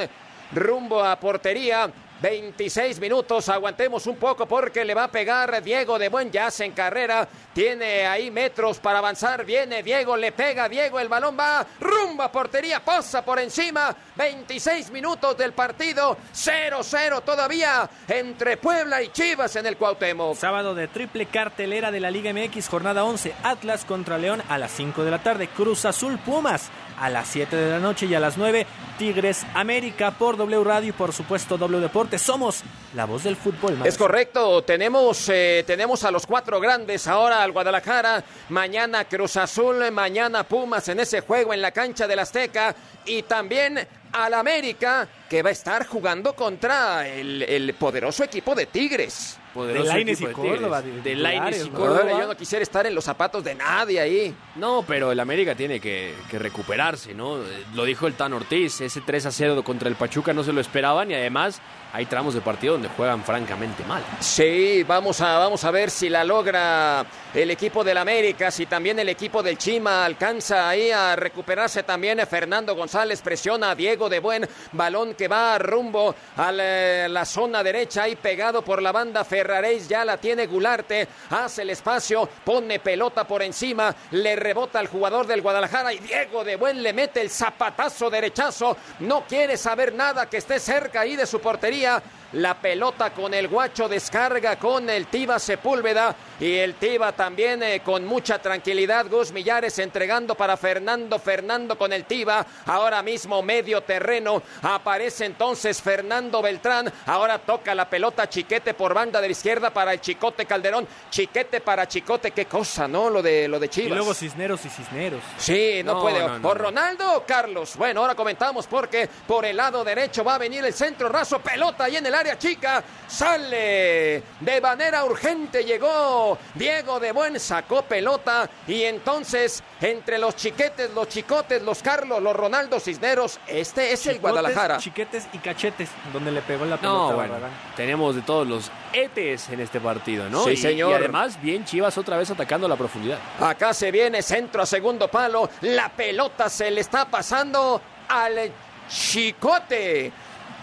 rumbo a portería. 26 minutos, aguantemos un poco porque le va a pegar Diego de Buen, ya en carrera, tiene ahí metros para avanzar, viene Diego, le pega Diego, el balón va rumbo a portería, pasa por encima, 26 minutos del partido, 0-0 todavía entre Puebla y Chivas en el Cuauhtémoc. Sábado de triple cartelera de la Liga MX, jornada 11, Atlas contra León a las 5 de la tarde, Cruz Azul Pumas a las 7 de la noche y a las 9, Tigres América por W Radio y por supuesto W Deporte. Somos la voz del fútbol. Es correcto, tenemos, eh, tenemos a los cuatro grandes ahora al Guadalajara, mañana Cruz Azul, mañana Pumas en ese juego en la cancha del Azteca y también al América que va a estar jugando contra el, el poderoso equipo de Tigres. Poderoso De y de. Córdoba, De y yo no quisiera estar en los zapatos de nadie ahí. No, pero el América tiene que, que recuperarse, ¿no? Lo dijo el Tan Ortiz, ese 3 a 0 contra el Pachuca no se lo esperaban y además hay tramos de partido donde juegan francamente mal. Sí, vamos a, vamos a ver si la logra el equipo del América, si también el equipo del Chima alcanza ahí a recuperarse también. Fernando González presiona a Diego de Buen, balón que va rumbo a la, la zona derecha y pegado por la banda Ferraréis, ya la tiene Gularte, hace el espacio, pone pelota por encima, le rebota al jugador del Guadalajara y Diego de Buen le mete el zapatazo derechazo, no quiere saber nada que esté cerca ahí de su portería. La pelota con el guacho descarga con el Tiba Sepúlveda y el Tiba también eh, con mucha tranquilidad. Gus Millares entregando para Fernando, Fernando con el Tiba. Ahora mismo medio terreno. Aparece entonces Fernando Beltrán. Ahora toca la pelota Chiquete por banda de la izquierda para el Chicote Calderón. Chiquete para Chicote. Qué cosa, ¿no? Lo de, lo de Y Chivas. luego Cisneros y Cisneros. Sí, no, No, puede. no, no, ¿Por. Ronaldo o Carlos? Bueno, ahora comentamos porque por el lado derecho va a venir el centro raso. Pelota y en el área chica. Sale de manera urgente. Llegó Diego de Buen, sacó pelota. Y entonces, entre los chiquetes, los chicotes, los Carlos, los Ronaldo Cisneros, este es el Guadalajara. Chiquetes y cachetes, donde le pegó la pelota. No, bueno, tenemos de todos los etes en este partido, ¿no? Sí, Y- señor. Y además, bien Chivas otra vez atacando la profundidad. Acá se viene centro a segundo palo. La pelota se le está pasando al Chicote.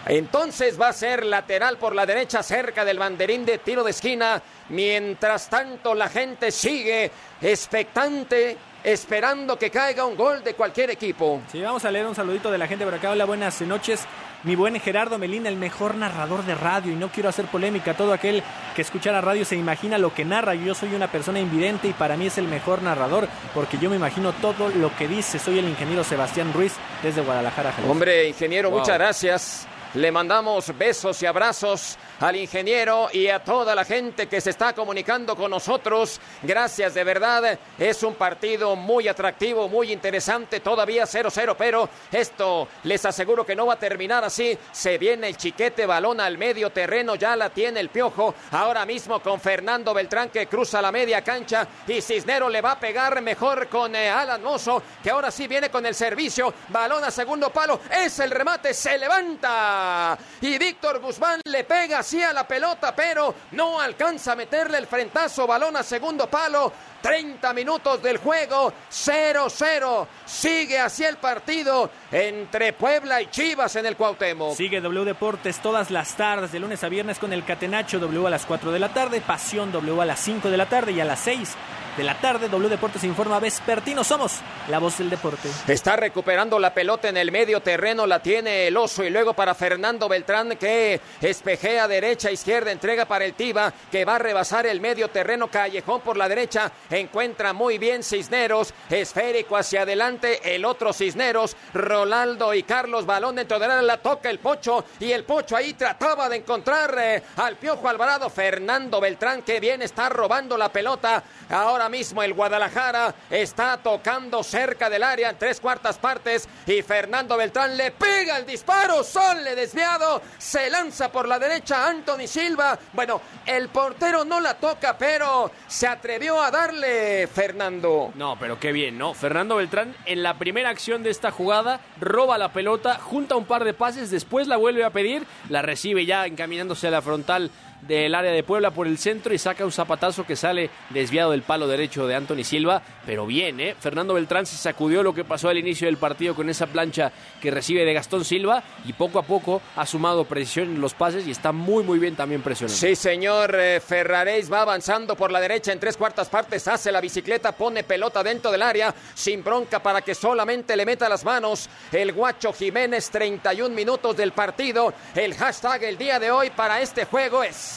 Entonces va a ser lateral por la derecha cerca del banderín de tiro de esquina. Mientras tanto la gente sigue expectante, esperando que caiga un gol de cualquier equipo. Sí, vamos a leer un saludito de la gente por acá. Hola, buenas noches. Mi buen Gerardo Melina, el mejor narrador de radio. Y no quiero hacer polémica. Todo aquel que escucha la radio se imagina lo que narra. Yo soy una persona invidente y para mí es el mejor narrador porque yo me imagino todo lo que dice. Soy el ingeniero Sebastián Ruiz desde Guadalajara, Jalisco. Hombre, ingeniero, Wow. muchas gracias. Le mandamos besos y abrazos al ingeniero y a toda la gente que se está comunicando con nosotros. Gracias, de verdad. Es un partido muy atractivo, muy interesante. Todavía 0-0, pero esto les aseguro que no va a terminar así. Se viene el chiquete, balón al medio terreno, ya la tiene el piojo. Ahora mismo con Fernando Beltrán que cruza la media cancha y Cisnero le va a pegar mejor con eh, Alan Mozo, que ahora sí viene con el servicio. Balón a segundo palo, es el remate, se levanta. Y Víctor Guzmán le pega la pelota, pero no alcanza a meterle el frentazo. Balón a segundo palo. 30 minutos del juego, 0-0. Sigue así el partido entre Puebla y Chivas en el Cuauhtémoc. Sigue W Deportes todas las tardes, de lunes a viernes con el Catenacho W a las 4 de la tarde, Pasión W a las 5 de la tarde y a las 6 de la tarde W Deportes informa vespertino. Somos la voz del deporte. Está recuperando la pelota en el medio terreno, la tiene el oso y luego para Fernando Beltrán que espejea derecha, izquierda, entrega para el Tiba que va a rebasar el medio terreno, callejón por la derecha, encuentra muy bien Cisneros, esférico hacia adelante, el otro Cisneros, Rolando y Carlos, balón dentro del área, la toca el Pocho y el Pocho ahí trataba de encontrar eh, al Piojo Alvarado, Fernando Beltrán que bien está robando la pelota, ahora mismo el Guadalajara está tocando cerca del área en tres cuartas partes y Fernando Beltrán le pega el disparo, le desviado, se lanza por la derecha Anthony Silva, bueno, el portero no la toca, pero se atrevió a darle Fernando. No, pero qué bien, ¿no? Fernando Beltrán en la primera acción de esta jugada roba la pelota, junta un par de pases, después la vuelve a pedir, la recibe ya encaminándose a la frontal del área de Puebla por el centro y saca un zapatazo que sale desviado del palo derecho de Anthony Silva, pero bien, ¿eh? Fernando Beltrán se sacudió lo que pasó al inicio del partido con esa plancha que recibe de Gastón Silva y poco a poco ha sumado precisión en los pases y está muy muy bien también presionando. Sí, señor eh, Ferraréis va avanzando por la derecha en tres cuartas partes, hace la bicicleta, pone pelota dentro del área, sin bronca para que solamente le meta las manos el Guacho Jiménez, 31 minutos del partido. El hashtag el día de hoy para este juego es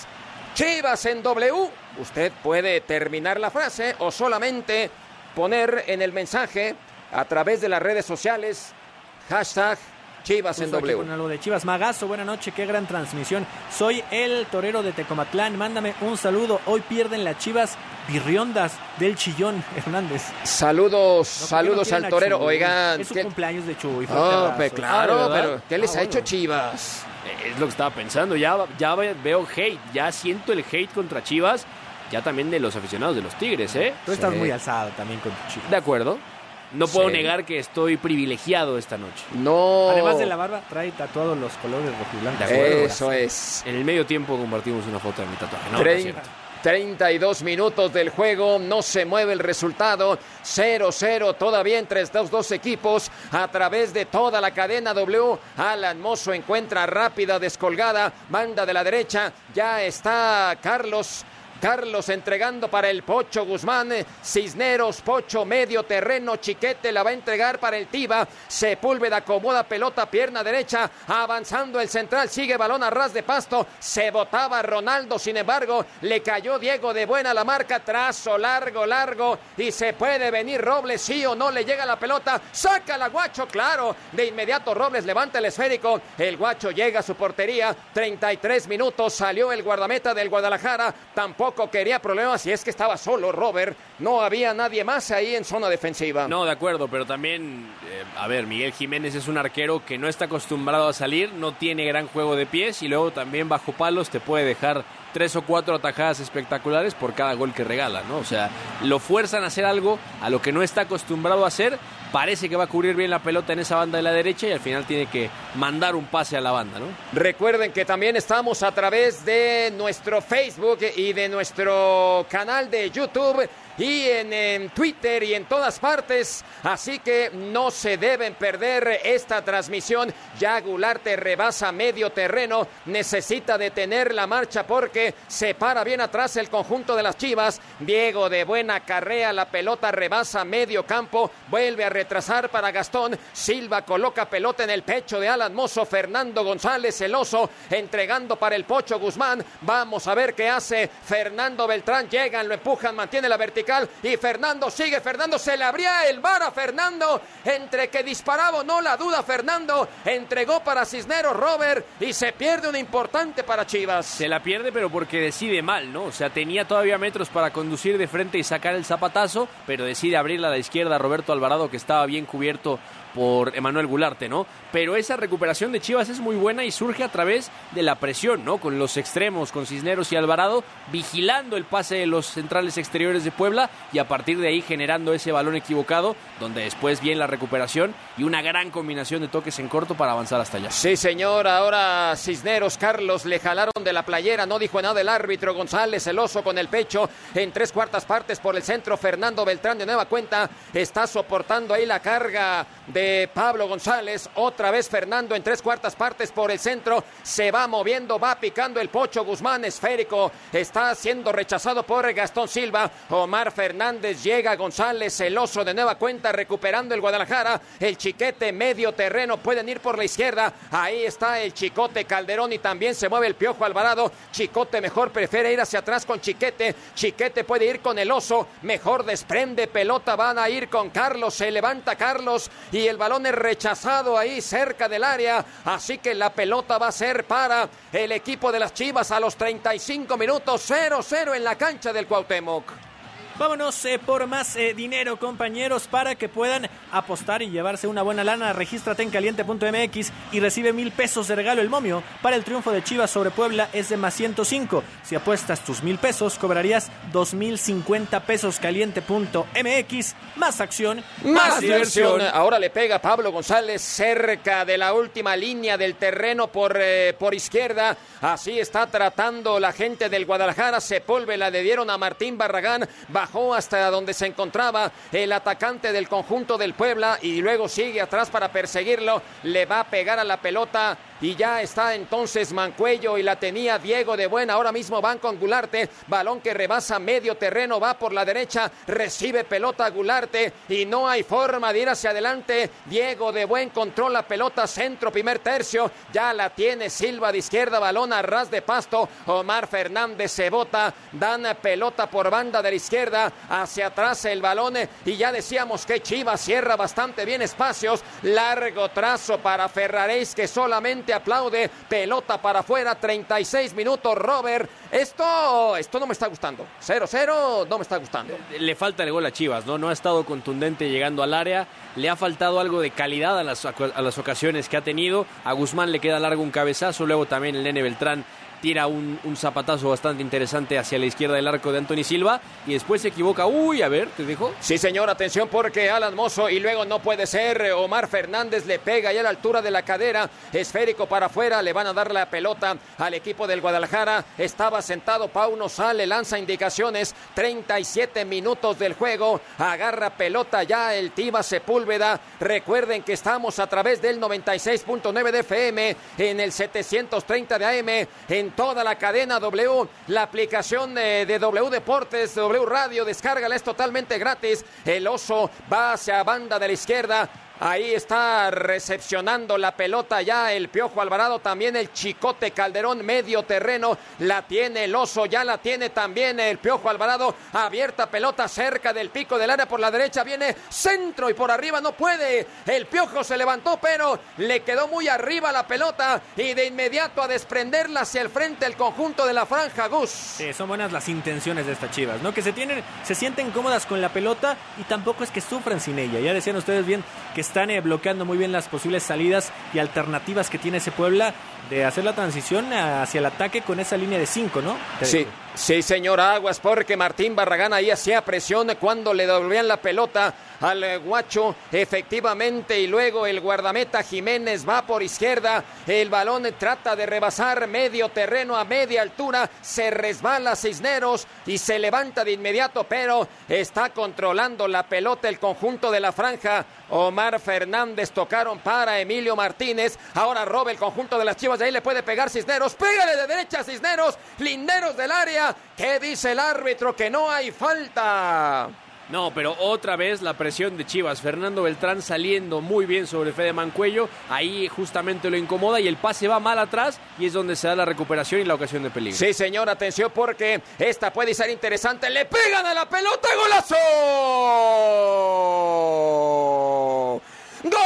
Chivas en W. Usted puede terminar la frase o solamente poner en el mensaje a través de las redes sociales hashtag Chivas en Justo W. con algo de Chivas. Magazo, buena noche, qué gran transmisión. Soy el torero de Tecomatlán. Mándame un saludo. Hoy pierden las Chivas birriondas del Chillón <laughs> Hernández. Saludos, No, ¿por qué no saludos al torero. Oigan, Es su ¿qué- cumpleaños de Chuy. Oh, Ah, claro, ¿de verdad? pero ¿qué les Ah, ha bueno. hecho Chivas? Es lo que estaba pensando, ya, ya ve- veo hate, ya siento el hate contra Chivas, ya también de los aficionados de los Tigres, ¿eh? Tú estás Sí. muy alzado también con tu Chivas. De acuerdo. No puedo Sí. negar que estoy privilegiado esta noche. No. Además de la barba, trae tatuados los colores rojiblancos. De acuerdo. Eso es. En el medio tiempo compartimos una foto de mi tatuaje. No, no es. 32 minutos del juego, no se mueve el resultado, 0-0 todavía entre estos dos equipos a través de toda la cadena W. Alan Mozo encuentra rápida descolgada, banda de la derecha, ya está Carlos. Carlos entregando para el Pocho Guzmán, Cisneros, Pocho, medio terreno, Chiquete la va a entregar para el Tiba, Sepúlveda acomoda pelota, pierna derecha, avanzando el central, sigue balón a ras de pasto, se botaba Ronaldo, sin embargo, le cayó Diego de buena la marca, trazo largo, largo, y se puede venir Robles, sí o no, le llega la pelota, saca la Guacho, claro, de inmediato Robles levanta el esférico, el Guacho llega a su portería, 33 minutos, salió el guardameta del Guadalajara, tampoco quería problemas y es que estaba solo Robert. No había nadie más ahí en zona defensiva. No, de acuerdo, pero también, eh, a ver, Miguel Jiménez es un arquero que no está acostumbrado a salir, no tiene gran juego de pies y luego también bajo palos te puede dejar tres o cuatro atajadas espectaculares por cada gol que regala, ¿no? O sea, lo fuerzan a hacer algo a lo que no está acostumbrado a hacer. Parece que va a cubrir bien la pelota en esa banda de la derecha y al final tiene que mandar un pase a la banda, ¿no? Recuerden que también estamos a través de nuestro Facebook y de nuestro canal de YouTube y en, Twitter y en todas partes. Así que no se deben perder esta transmisión. Ya Gularte rebasa medio terreno. Necesita detener la marcha porque se para bien atrás el conjunto de las Chivas. Diego de buena carrera. La pelota rebasa medio campo. Vuelve a retrasar para Gastón. Silva coloca pelota en el pecho de Alan Mozo. Fernando González, el oso, entregando para el Pocho Guzmán. Vamos a ver qué hace Fernando Beltrán. Llegan, lo empujan, mantiene la vertical y Fernando sigue. Fernando se le abría el bar a Fernando. Entre que disparaba o no la duda, Fernando entregó para Cisneros Robert y se pierde una importante para Chivas. Se la pierde, pero porque decide mal, ¿no? O sea, tenía todavía metros para conducir de frente y sacar el zapatazo, pero decide abrirla a la izquierda a Roberto Alvarado, que estaba bien cubierto por Emanuel Gularte, ¿no? Pero esa recuperación de Chivas es muy buena y surge a través de la presión, ¿no? Con los extremos, con Cisneros y Alvarado, vigilando el pase de los centrales exteriores de Puebla y a partir de ahí generando ese balón equivocado, donde después viene la recuperación y una gran combinación de toques en corto para avanzar hasta allá. Sí, señor, ahora Cisneros, Carlos le jalaron de la playera, no dijo nada el árbitro González, el oso con el pecho en tres cuartas partes por el centro, Fernando Beltrán de nueva cuenta está soportando ahí la carga de Pablo González. Otra vez Fernando en tres cuartas partes por el centro. Se va moviendo, va picando el Pocho Guzmán esférico. Está siendo rechazado por Gastón Silva. Omar Fernández llega. González, el oso de nueva cuenta, recuperando el Guadalajara. El chiquete medio terreno. Pueden ir por la izquierda. Ahí está el chicote Calderón y también se mueve el Piojo Alvarado. Chicote mejor prefiere ir hacia atrás con Chiquete. Chiquete puede ir con el oso. Mejor desprende pelota. Van a ir con Carlos. Se levanta Carlos y el el balón es rechazado ahí cerca del área, así que la pelota va a ser para el equipo de las Chivas a los 35 minutos, 0-0 en la cancha del Cuauhtémoc. Vámonos eh, por más eh, dinero, compañeros, para que puedan apostar y llevarse una buena lana. Regístrate en caliente.mx y recibe mil pesos de regalo. El momio para el triunfo de Chivas sobre Puebla es de más 105. Si apuestas tus mil pesos, cobrarías dos mil cincuenta pesos. Caliente.mx, más acción, más, diversión. Ahora le pega Pablo González cerca de la última línea del terreno por, eh, por izquierda. Así está tratando la gente del Guadalajara. Sepúlveda le dieron a Martín Barragán bajó hasta donde se encontraba el atacante del conjunto del Puebla y luego sigue atrás para perseguirlo. Le va a pegar a la pelota y ya está entonces Mancuello y la tenía Diego de Buena. Ahora mismo van con Gularte. Balón que rebasa medio terreno, va por la derecha, recibe pelota Gularte y no hay forma de ir hacia adelante. Diego de Buen controla pelota centro, primer tercio. Ya la tiene Silva de izquierda, balón a de pasto. Omar Fernández se bota, dan pelota por banda de la izquierda, hacia atrás el balón y ya decíamos que Chivas cierra bastante bien espacios. Largo trazo para Ferraréis que solamente aplaude. Pelota para afuera, 36 minutos, Robert. Esto, esto no me está gustando. 0-0, no me está gustando. Le falta el gol a Chivas, ¿no? No ha estado contundente llegando al área. Le ha faltado algo de calidad a las, a las ocasiones que ha tenido. A Guzmán le queda largo un cabezazo. Luego también el Nene Beltrán tira un, zapatazo bastante interesante hacia la izquierda del arco de Anthony Silva y después se equivoca. Uy, a ver, ¿te dijo? Sí, señor, atención porque Alan Mozo y luego no puede ser. Omar Fernández le pega ya a la altura de la cadera, esférico para afuera, le van a dar la pelota al equipo del Guadalajara. Estaba sentado, Pauno sale, lanza indicaciones. 37 minutos del juego, agarra pelota ya el Tiva Sepúlveda. Recuerden que estamos a través del 96.9 de FM en el 730 de AM toda la cadena W, la aplicación de, W Deportes, W Radio, descárgala, es totalmente gratis. El oso va hacia banda de la izquierda, Ahí está recepcionando la pelota ya el Piojo Alvarado, también el Chicote Calderón, medio terreno, la tiene el oso, ya la tiene también el Piojo Alvarado, abierta pelota cerca del pico del área por la derecha, viene centro y por arriba no puede. El Piojo se levantó, pero le quedó muy arriba la pelota y de inmediato a desprenderla hacia el frente el conjunto de la franja Gus. Sí, son buenas las intenciones de estas chivas, ¿no? Que se tienen, se sienten cómodas con la pelota y tampoco es que sufran sin ella. Ya decían ustedes bien que están eh, bloqueando muy bien las posibles salidas y alternativas que tiene ese Puebla de hacer la transición hacia el ataque con esa línea de 5, ¿no? Sí, sí, señor Aguas, porque Martín Barragán ahí hacía presión cuando le devolvían la pelota al eh, guacho, efectivamente, y luego el guardameta Jiménez va por izquierda, el balón trata de rebasar medio terreno a media altura, se resbala Cisneros y se levanta de inmediato, pero está controlando la pelota el conjunto de la franja. Omar Fernández tocaron para Emilio Martínez, ahora roba el conjunto de las Chivas, de ahí le puede pegar Cisneros, pégale de derecha Cisneros, linderos del área, ¿qué dice el árbitro? Que no hay falta. No, pero otra vez la presión de Chivas. Fernando Beltrán saliendo muy bien sobre Fede Mancuello. Ahí justamente lo incomoda y el pase va mal atrás y es donde se da la recuperación y la ocasión de peligro. Sí, señor, atención porque esta puede ser interesante. Le pegan a la pelota, golazo. ¡Gol!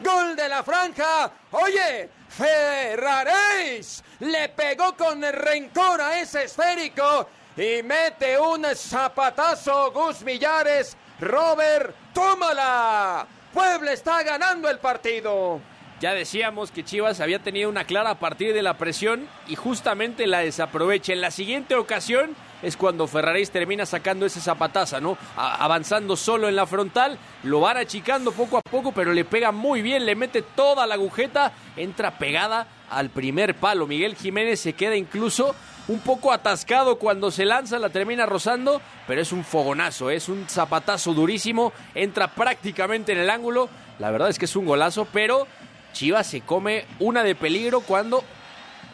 ¡Gol de franja! Oye, Ferraréis le pegó con rencor a ese esférico y mete un zapatazo Gus Millares. Robert, tómala. Puebla está ganando el partido. Ya decíamos que Chivas había tenido una clara a partir de la presión y justamente la desaprovecha. En la siguiente ocasión es cuando Ferraréis termina sacando ese zapataza, ¿no? avanzando solo en la frontal, lo van achicando poco a poco, pero le pega muy bien, le mete toda la agujeta, entra pegada al primer palo. Miguel Jiménez se queda incluso un poco atascado cuando se lanza, la termina rozando, pero es un fogonazo, es un zapatazo durísimo, entra prácticamente en el ángulo. La verdad es que es un golazo, pero Chivas se come una de peligro cuando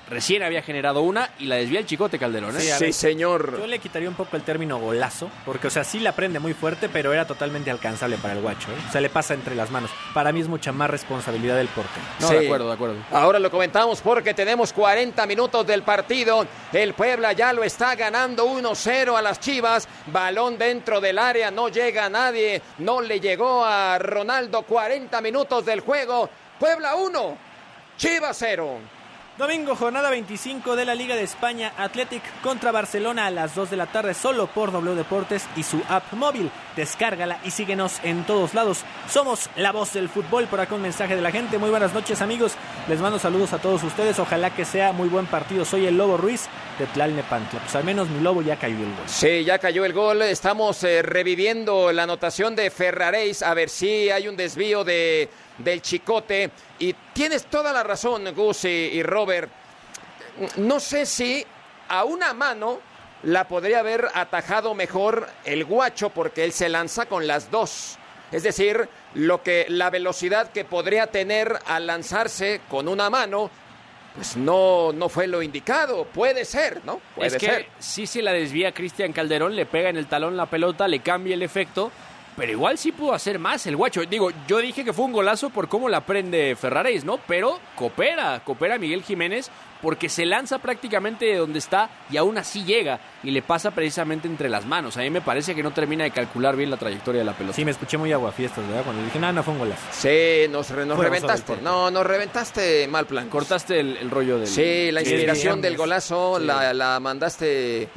recién había generado una y la desvía el Chicote Calderón. ¿eh? Sí, señor. Yo le quitaría un poco el término golazo, porque, o sea, sí la prende muy fuerte, pero era totalmente alcanzable para el guacho. ¿eh? O sea, le pasa entre las manos. Para mí es mucha más responsabilidad del portero. No, Sí. de acuerdo, de acuerdo. Ahora lo comentamos porque tenemos 40 minutos del partido. El Puebla ya lo está ganando 1-0 a las Chivas. Balón dentro del área, no llega a nadie. No le llegó a Ronaldo. 40 minutos del juego. Puebla 1, Chivas 0. Domingo, jornada 25 de la Liga de España, Athletic contra Barcelona a las 2 de la tarde, solo por W Deportes y su app móvil. Descárgala y síguenos en todos lados. Somos la voz del fútbol. Por acá un mensaje de la gente. Muy buenas noches, amigos. Les mando saludos a todos ustedes. Ojalá que sea muy buen partido. Soy el Lobo Ruiz de Tlalnepantla. Pues al menos mi Lobo ya cayó el gol. Sí, ya cayó el gol. Estamos eh, reviviendo la anotación de Ferraréis. A ver si hay un desvío de, del Chicote. Y tienes toda la razón, Gus y, y Robert. No sé si a una mano la podría haber atajado mejor el guacho porque él se lanza con las dos. Es decir, lo que la velocidad que podría tener al lanzarse con una mano, pues no, no fue lo indicado. Puede ser, ¿no? Puede es que ser. sí se la desvía Cristian Calderón, le pega en el talón la pelota, le cambia el efecto, pero igual sí pudo hacer más el guacho. Digo, yo dije que fue un golazo por cómo la prende Ferraréis, ¿no? Pero coopera, coopera Miguel Jiménez porque se lanza prácticamente de donde está y aún así llega y le pasa precisamente entre las manos. A mí me parece que no termina de calcular bien la trayectoria de la pelota. Sí, me escuché muy aguafiestas, ¿verdad? Cuando dije, no, no fue un golazo. Sí, nos, re- nos reventaste. No, nos reventaste mal plan. Cortaste el, el rollo del... Sí, la inspiración sí, del sí. golazo la, la mandaste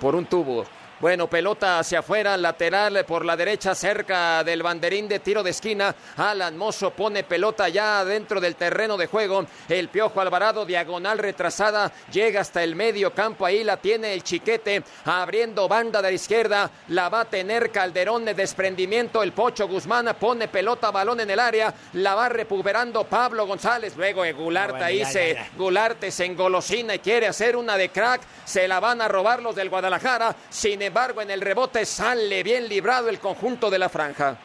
por un tubo. Bueno, pelota hacia afuera, lateral por la derecha, cerca del banderín de tiro de esquina. Alan Mozo pone pelota ya dentro del terreno de juego. El Piojo Alvarado, diagonal retrasada, llega hasta el medio campo. Ahí la tiene el chiquete, abriendo banda de la izquierda. La va a tener Calderón de desprendimiento. El Pocho Guzmán pone pelota, balón en el área. La va recuperando Pablo González. Luego eh, Gulart Bueno, ahí ya, se. ya, ya. Gularte se engolosina y quiere hacer una de crack. Se la van a robar los del Guadalajara. Sin embargo, en el rebote sale bien librado el conjunto de la franja.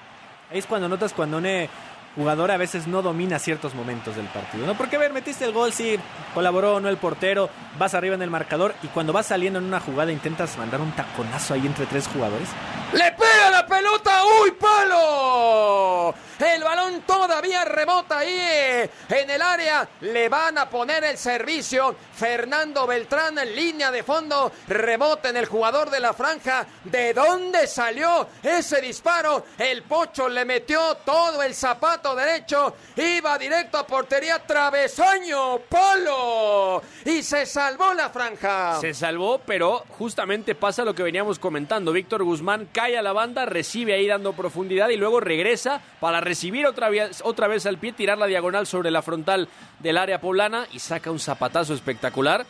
Es cuando notas cuando une jugador a veces no domina ciertos momentos del partido, ¿no? Porque, a ver, metiste el gol, sí, colaboró, no el portero, vas arriba en el marcador y cuando vas saliendo en una jugada intentas mandar un taconazo ahí entre tres jugadores. ¡Le pega la pelota! ¡Uy, palo! El balón todavía rebota ahí eh, en el área. Le van a poner el servicio. Fernando Beltrán en línea de fondo. Rebota en el jugador de la franja. ¿De dónde salió ese disparo? El Pocho le metió todo el zapato derecho. Iba directo a portería. Travesaño. Palo. Y se salvó la franja. Se salvó, pero justamente pasa lo que veníamos comentando. Víctor Guzmán cae a la banda, recibe ahí dando profundidad y luego regresa para recibir otra vez, otra vez al pie, tirar la diagonal sobre la frontal del área poblana y saca un zapatazo espectacular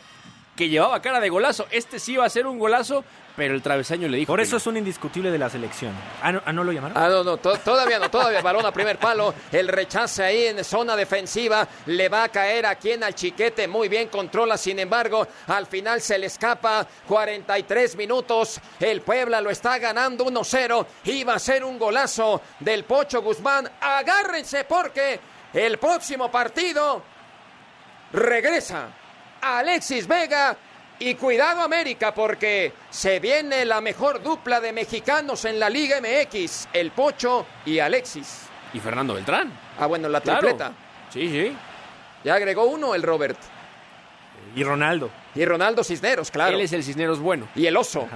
que llevaba cara de golazo. Este sí iba a ser un golazo, pero el travesaño le dijo. Por que eso no. es un indiscutible de la selección. ¿Ah, no, ah, ¿no lo llamaron? Ah, no, no, to- todavía no, todavía balón a primer palo, el rechace ahí en zona defensiva, le va a caer aquí en al chiquete, muy bien controla, sin embargo, al final se le escapa, 43 minutos, el Puebla lo está ganando 1-0, iba a ser un golazo del Pocho Guzmán, agárrense porque el próximo partido regresa Alexis Vega y cuidado América porque se viene la mejor dupla de mexicanos en la Liga MX, el Pocho y Alexis. Y Fernando Beltrán. Ah, bueno, la Claro. tripleta. Sí, sí. Ya agregó uno el Robert. Y Ronaldo. Y Ronaldo Cisneros, claro. Él es el Cisneros bueno. Y el oso.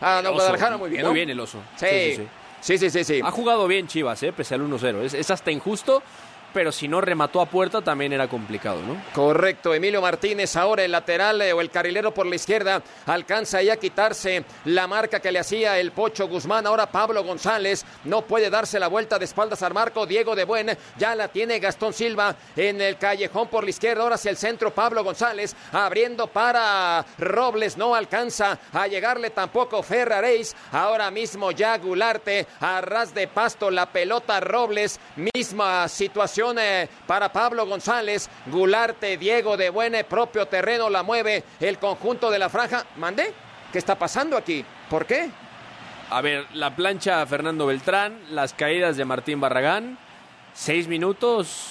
Ah, no, oso. Guadalajara muy bien, ¿no? Muy bien el oso. Sí. Sí, sí, sí, sí. Ha jugado bien Chivas, eh, pese al 1-0. Es, es hasta injusto, pero si no remató a puerta también era complicado, ¿no? Correcto, Emilio Martínez ahora el lateral eh, o el carrilero por la izquierda alcanza ahí a quitarse la marca que le hacía el Pocho Guzmán. Ahora Pablo González no puede darse la vuelta de espaldas al marco. Diego de Buen ya la tiene Gastón Silva en el callejón por la izquierda. Ahora hacia el centro Pablo González abriendo para Robles. No alcanza a llegarle tampoco Ferraréis. Ahora mismo ya Gularte a ras de pasto la pelota Robles. Misma situación eh, para Pablo González. Gularte, Diego de Buene, propio terreno la mueve el conjunto de la franja. ¿Mande? ¿Qué está pasando aquí? ¿Por qué? A ver, la plancha Fernando Beltrán, las caídas de Martín Barragán, seis minutos,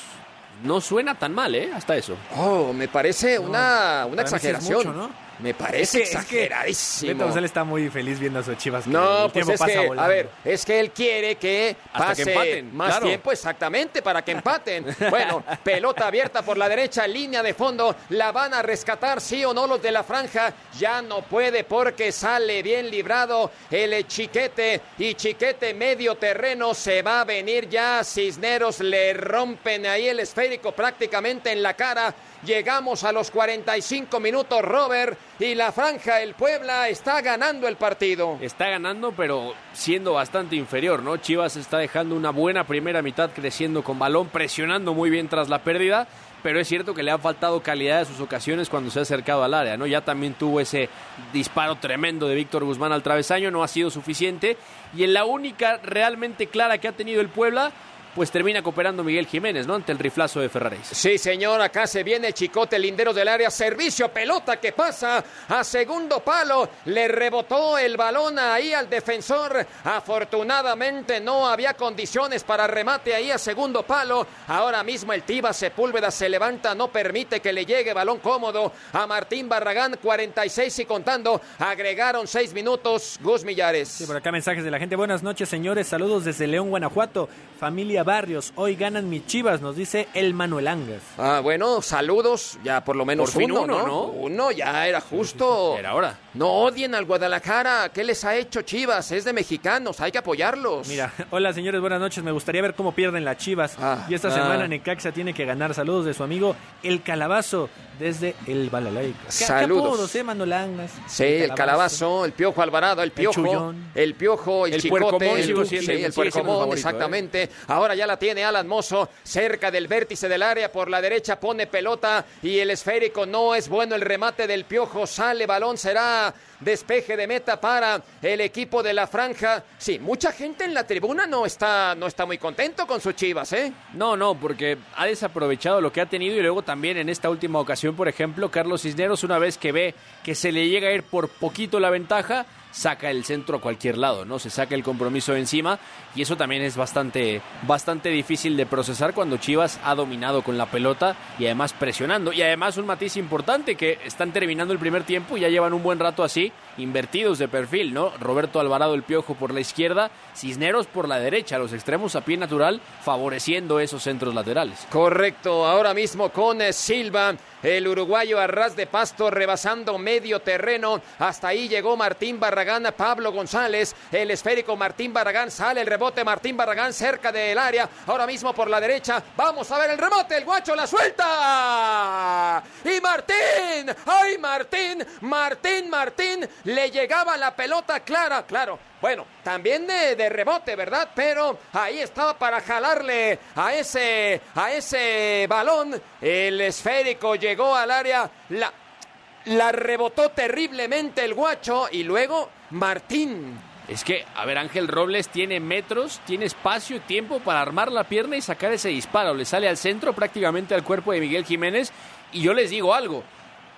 no suena tan mal, ¿eh? Hasta eso. Oh, me parece una, una es exageración. mucho, ¿no? Me parece Es que- es que exageradísimo. Beto González está muy feliz viendo a sus chivas. que No, pues es pasa que, a ver, es que él quiere que Hasta pase que empaten, más claro. tiempo, exactamente, para que empaten. <laughs> Bueno, pelota abierta por la derecha, línea de fondo, la van a rescatar, sí o no, los de la franja. Ya no puede porque sale bien librado el chiquete y chiquete medio terreno se va a venir ya. Cisneros le rompen ahí el esférico prácticamente en la cara. Llegamos a los 45 minutos, Robert, y la franja, el Puebla, está ganando el partido. Está ganando, pero siendo bastante inferior, ¿no? Chivas está dejando una buena primera mitad creciendo con balón, presionando muy bien tras la pérdida, pero es cierto que le ha faltado calidad a sus ocasiones cuando se ha acercado al área, ¿no? Ya también tuvo ese disparo tremendo de Víctor Guzmán al travesaño, no ha sido suficiente, y en la única realmente clara que ha tenido el Puebla, pues termina cooperando Miguel Jiménez, ¿no? Ante el riflazo de Ferraréis. Sí, señor, acá se viene chicote lindero del área. Servicio, pelota que pasa a segundo palo. Le rebotó el balón ahí al defensor. Afortunadamente no había condiciones para remate ahí a segundo palo. Ahora mismo el Tiba Sepúlveda se levanta, no permite que le llegue balón cómodo a Martín Barragán. 46 y contando. Agregaron 6 minutos. Gus Millares. Sí, por acá mensajes de la gente. Buenas noches, señores. Saludos desde León, Guanajuato. Familia Barrios. Hoy ganan mis chivas, nos dice el Manuel Angas. Ah, bueno, saludos. Ya por lo menos Por fin uno, uno, ¿no? ¿no? Uno ya era justo. <laughs> Era hora. No odien al Guadalajara. ¿Qué les ha hecho Chivas? Es de mexicanos. Hay que apoyarlos. Mira, hola señores, buenas noches. Me gustaría ver cómo pierden las chivas. Ah, y esta ah. semana Necaxa tiene que ganar. Saludos de su amigo El Calabazo desde el Balalaica. ¿Qué- qué Saludos. apodos, eh, Manuel Angas? Sí, el calabazo, el piojo Alvarado, el piojo, el piojo, el, El chicote, puercomón el, siendo- el favorito, ¿eh? exactamente. Ya la tiene Alan Mozo cerca del vértice del área por la derecha, pone pelota y el esférico no es bueno el remate del piojo, sale balón, será despeje de meta para el equipo de la franja. Sí, mucha gente en la tribuna no está, no está muy contento con sus chivas, ¿eh? No, no, porque ha desaprovechado lo que ha tenido y luego también en esta última ocasión, por ejemplo, Carlos Cisneros, una vez que ve que se le llega a ir por poquito la ventaja, saca el centro a cualquier lado, ¿no? Se saca el compromiso de encima y eso también es bastante, bastante difícil de procesar cuando Chivas ha dominado con la pelota y además presionando. Y además un matiz importante que están terminando el primer tiempo y ya llevan un buen rato así, invertidos de perfil, ¿no? Roberto Alvarado el Piojo por la izquierda, Cisneros por la derecha, los extremos a pie natural, favoreciendo esos centros laterales. Correcto, ahora mismo con eh, Silva, el uruguayo a ras de pasto rebasando medio terreno. Hasta ahí llegó Martín Barragán, Pablo González, el esférico Martín Barragán, sale el rebote Martín Barragán cerca del área, ahora mismo por la derecha. Vamos a ver el rebote, el guacho la suelta. Y Martín, ay Martín, Martín, Martín, le llegaba la pelota clara, claro. Bueno, también de, de, rebote, ¿verdad? Pero ahí estaba para jalarle a ese, a ese balón. El esférico llegó al área, la, la rebotó terriblemente el guacho y luego Martín. Es que, a ver, Ángel Robles tiene metros, tiene espacio y tiempo para armar la pierna y sacar ese disparo. Le sale al centro, prácticamente al cuerpo de Miguel Jiménez. Y yo les digo algo,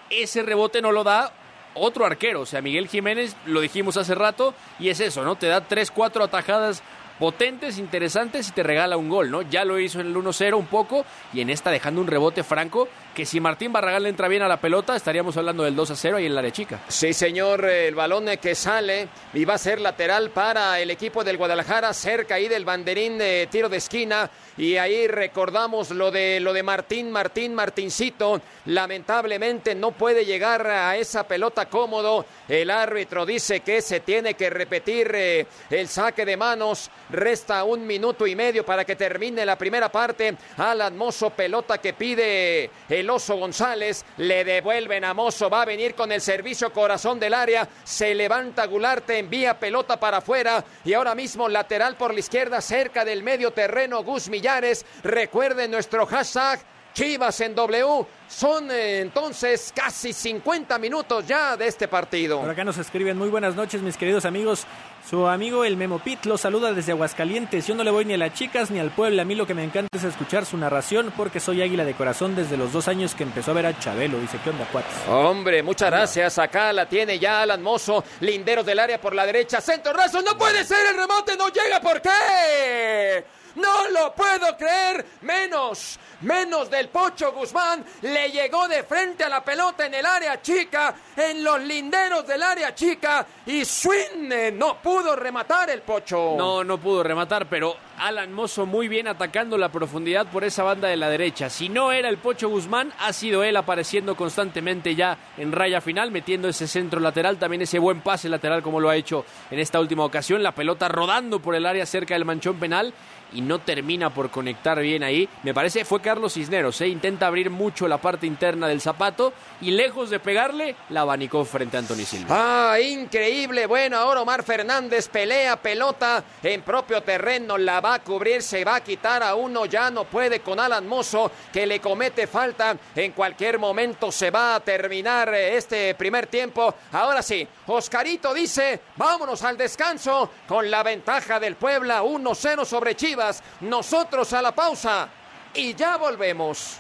ese rebote no lo da otro arquero. O sea, Miguel Jiménez, lo dijimos hace rato, y es eso, ¿no? Te da tres, cuatro atajadas potentes, interesantes y te regala un gol, ¿no? Ya lo hizo en el 1-0 un poco y en esta dejando un rebote franco que si Martín Barragán le entra bien a la pelota estaríamos hablando del 2-0 ahí en la área chica. Sí, señor, el balón que sale y va a ser lateral para el equipo del Guadalajara, cerca ahí del banderín de tiro de esquina y ahí recordamos lo de lo de Martín, Martín, Martincito, lamentablemente no puede llegar a esa pelota cómodo. El árbitro dice que se tiene que repetir eh, el saque de manos. Resta un minuto y medio para que termine la primera parte. Alan Mozo, pelota que pide el oso González. Le devuelven a Mozo. Va a venir con el servicio corazón del área. Se levanta Gularte, envía pelota para afuera. Y ahora mismo lateral por la izquierda, cerca del medio terreno. Gus Millares. Recuerden nuestro hashtag. Chivas en W. Son eh, entonces casi 50 minutos ya de este partido. Por acá nos escriben muy buenas noches, mis queridos amigos. Su amigo el Memo Pit lo saluda desde Aguascalientes. Yo no le voy ni a las chicas ni al pueblo. A mí lo que me encanta es escuchar su narración porque soy águila de corazón desde los dos años que empezó a ver a Chabelo. Dice, ¿qué onda, cuates? Hombre, muchas gracias. Acá la tiene ya Alan Mozo. Linderos del área por la derecha. Centro raso. No puede ser el remote. No llega. ¿Por qué? No lo puedo creer. Menos, menos del Pocho Guzmán. Le llegó de frente a la pelota en el área chica, en los linderos del área chica. Y Swin no pudo rematar el Pocho. No, no pudo rematar, pero Alan Mozo muy bien atacando la profundidad por esa banda de la derecha. Si no era el Pocho Guzmán, ha sido él apareciendo constantemente ya en raya final, metiendo ese centro lateral, también ese buen pase lateral como lo ha hecho en esta última ocasión. La pelota rodando por el área cerca del manchón penal y no termina por conectar bien ahí. Me parece fue Carlos Cisneros, ¿eh? intenta abrir mucho la parte interna del zapato y lejos de pegarle, la abanicó frente a Anthony Silva. Ah, increíble. Bueno, ahora Omar Fernández pelea pelota en propio terreno, la va a cubrir, se va a quitar a uno, ya no puede con Alan Mozo que le comete falta. En cualquier momento se va a terminar este primer tiempo. Ahora sí, Oscarito dice, vámonos al descanso con la ventaja del Puebla 1-0 sobre Chivas. Nosotros a la pausa y ya volvemos.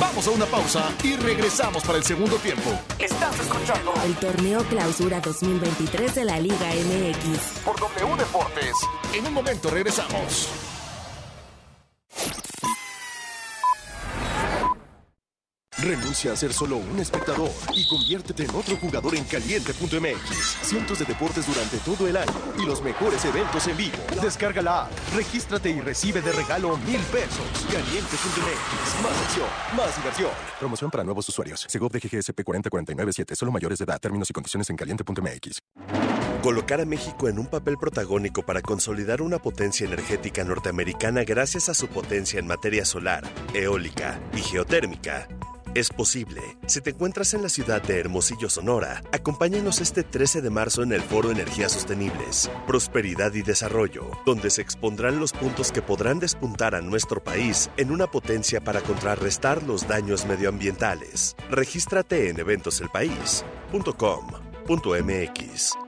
Vamos a una pausa y regresamos para el segundo tiempo. Estás escuchando el torneo Clausura 2023 de la Liga MX por W Deportes. En un momento regresamos. Renuncia a ser solo un espectador y conviértete en otro jugador en caliente.mx. Cientos de deportes durante todo el año y los mejores eventos en vivo. Descarga la app, regístrate y recibe de regalo mil pesos. Caliente.mx. Más acción, más diversión. Promoción para nuevos usuarios. Segov de GGSP 40497. Solo mayores de edad. Términos y condiciones en caliente.mx. Colocar a México en un papel protagónico para consolidar una potencia energética norteamericana gracias a su potencia en materia solar, eólica y geotérmica es posible. Si te encuentras en la ciudad de Hermosillo, Sonora, acompáñanos este 13 de marzo en el Foro Energías Sostenibles, Prosperidad y Desarrollo, donde se expondrán los puntos que podrán despuntar a nuestro país en una potencia para contrarrestar los daños medioambientales. Regístrate en eventoselpaís.com.mx.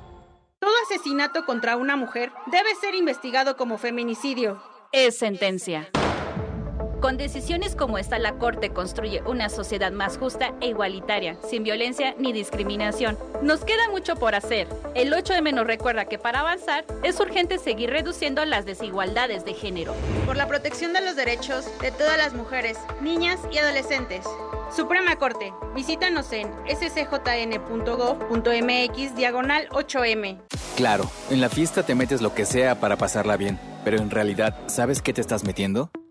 Asesinato contra una mujer debe ser investigado como feminicidio. Es sentencia. Con decisiones como esta, la Corte construye una sociedad más justa e igualitaria, sin violencia ni discriminación. Nos queda mucho por hacer. El 8M nos recuerda que para avanzar es urgente seguir reduciendo las desigualdades de género. Por la protección de los derechos de todas las mujeres, niñas y adolescentes. Suprema Corte, visítanos en scjn.gov.mx diagonal 8M. Claro, en la fiesta te metes lo que sea para pasarla bien, pero en realidad, ¿sabes qué te estás metiendo?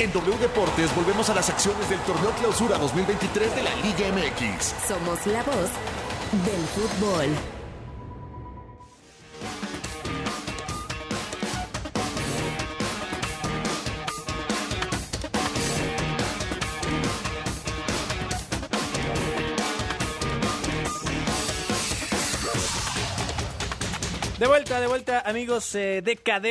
En W Deportes volvemos a las acciones del torneo Clausura 2023 de la Liga MX. Somos la voz del fútbol. De vuelta, de vuelta, amigos eh, de cadena.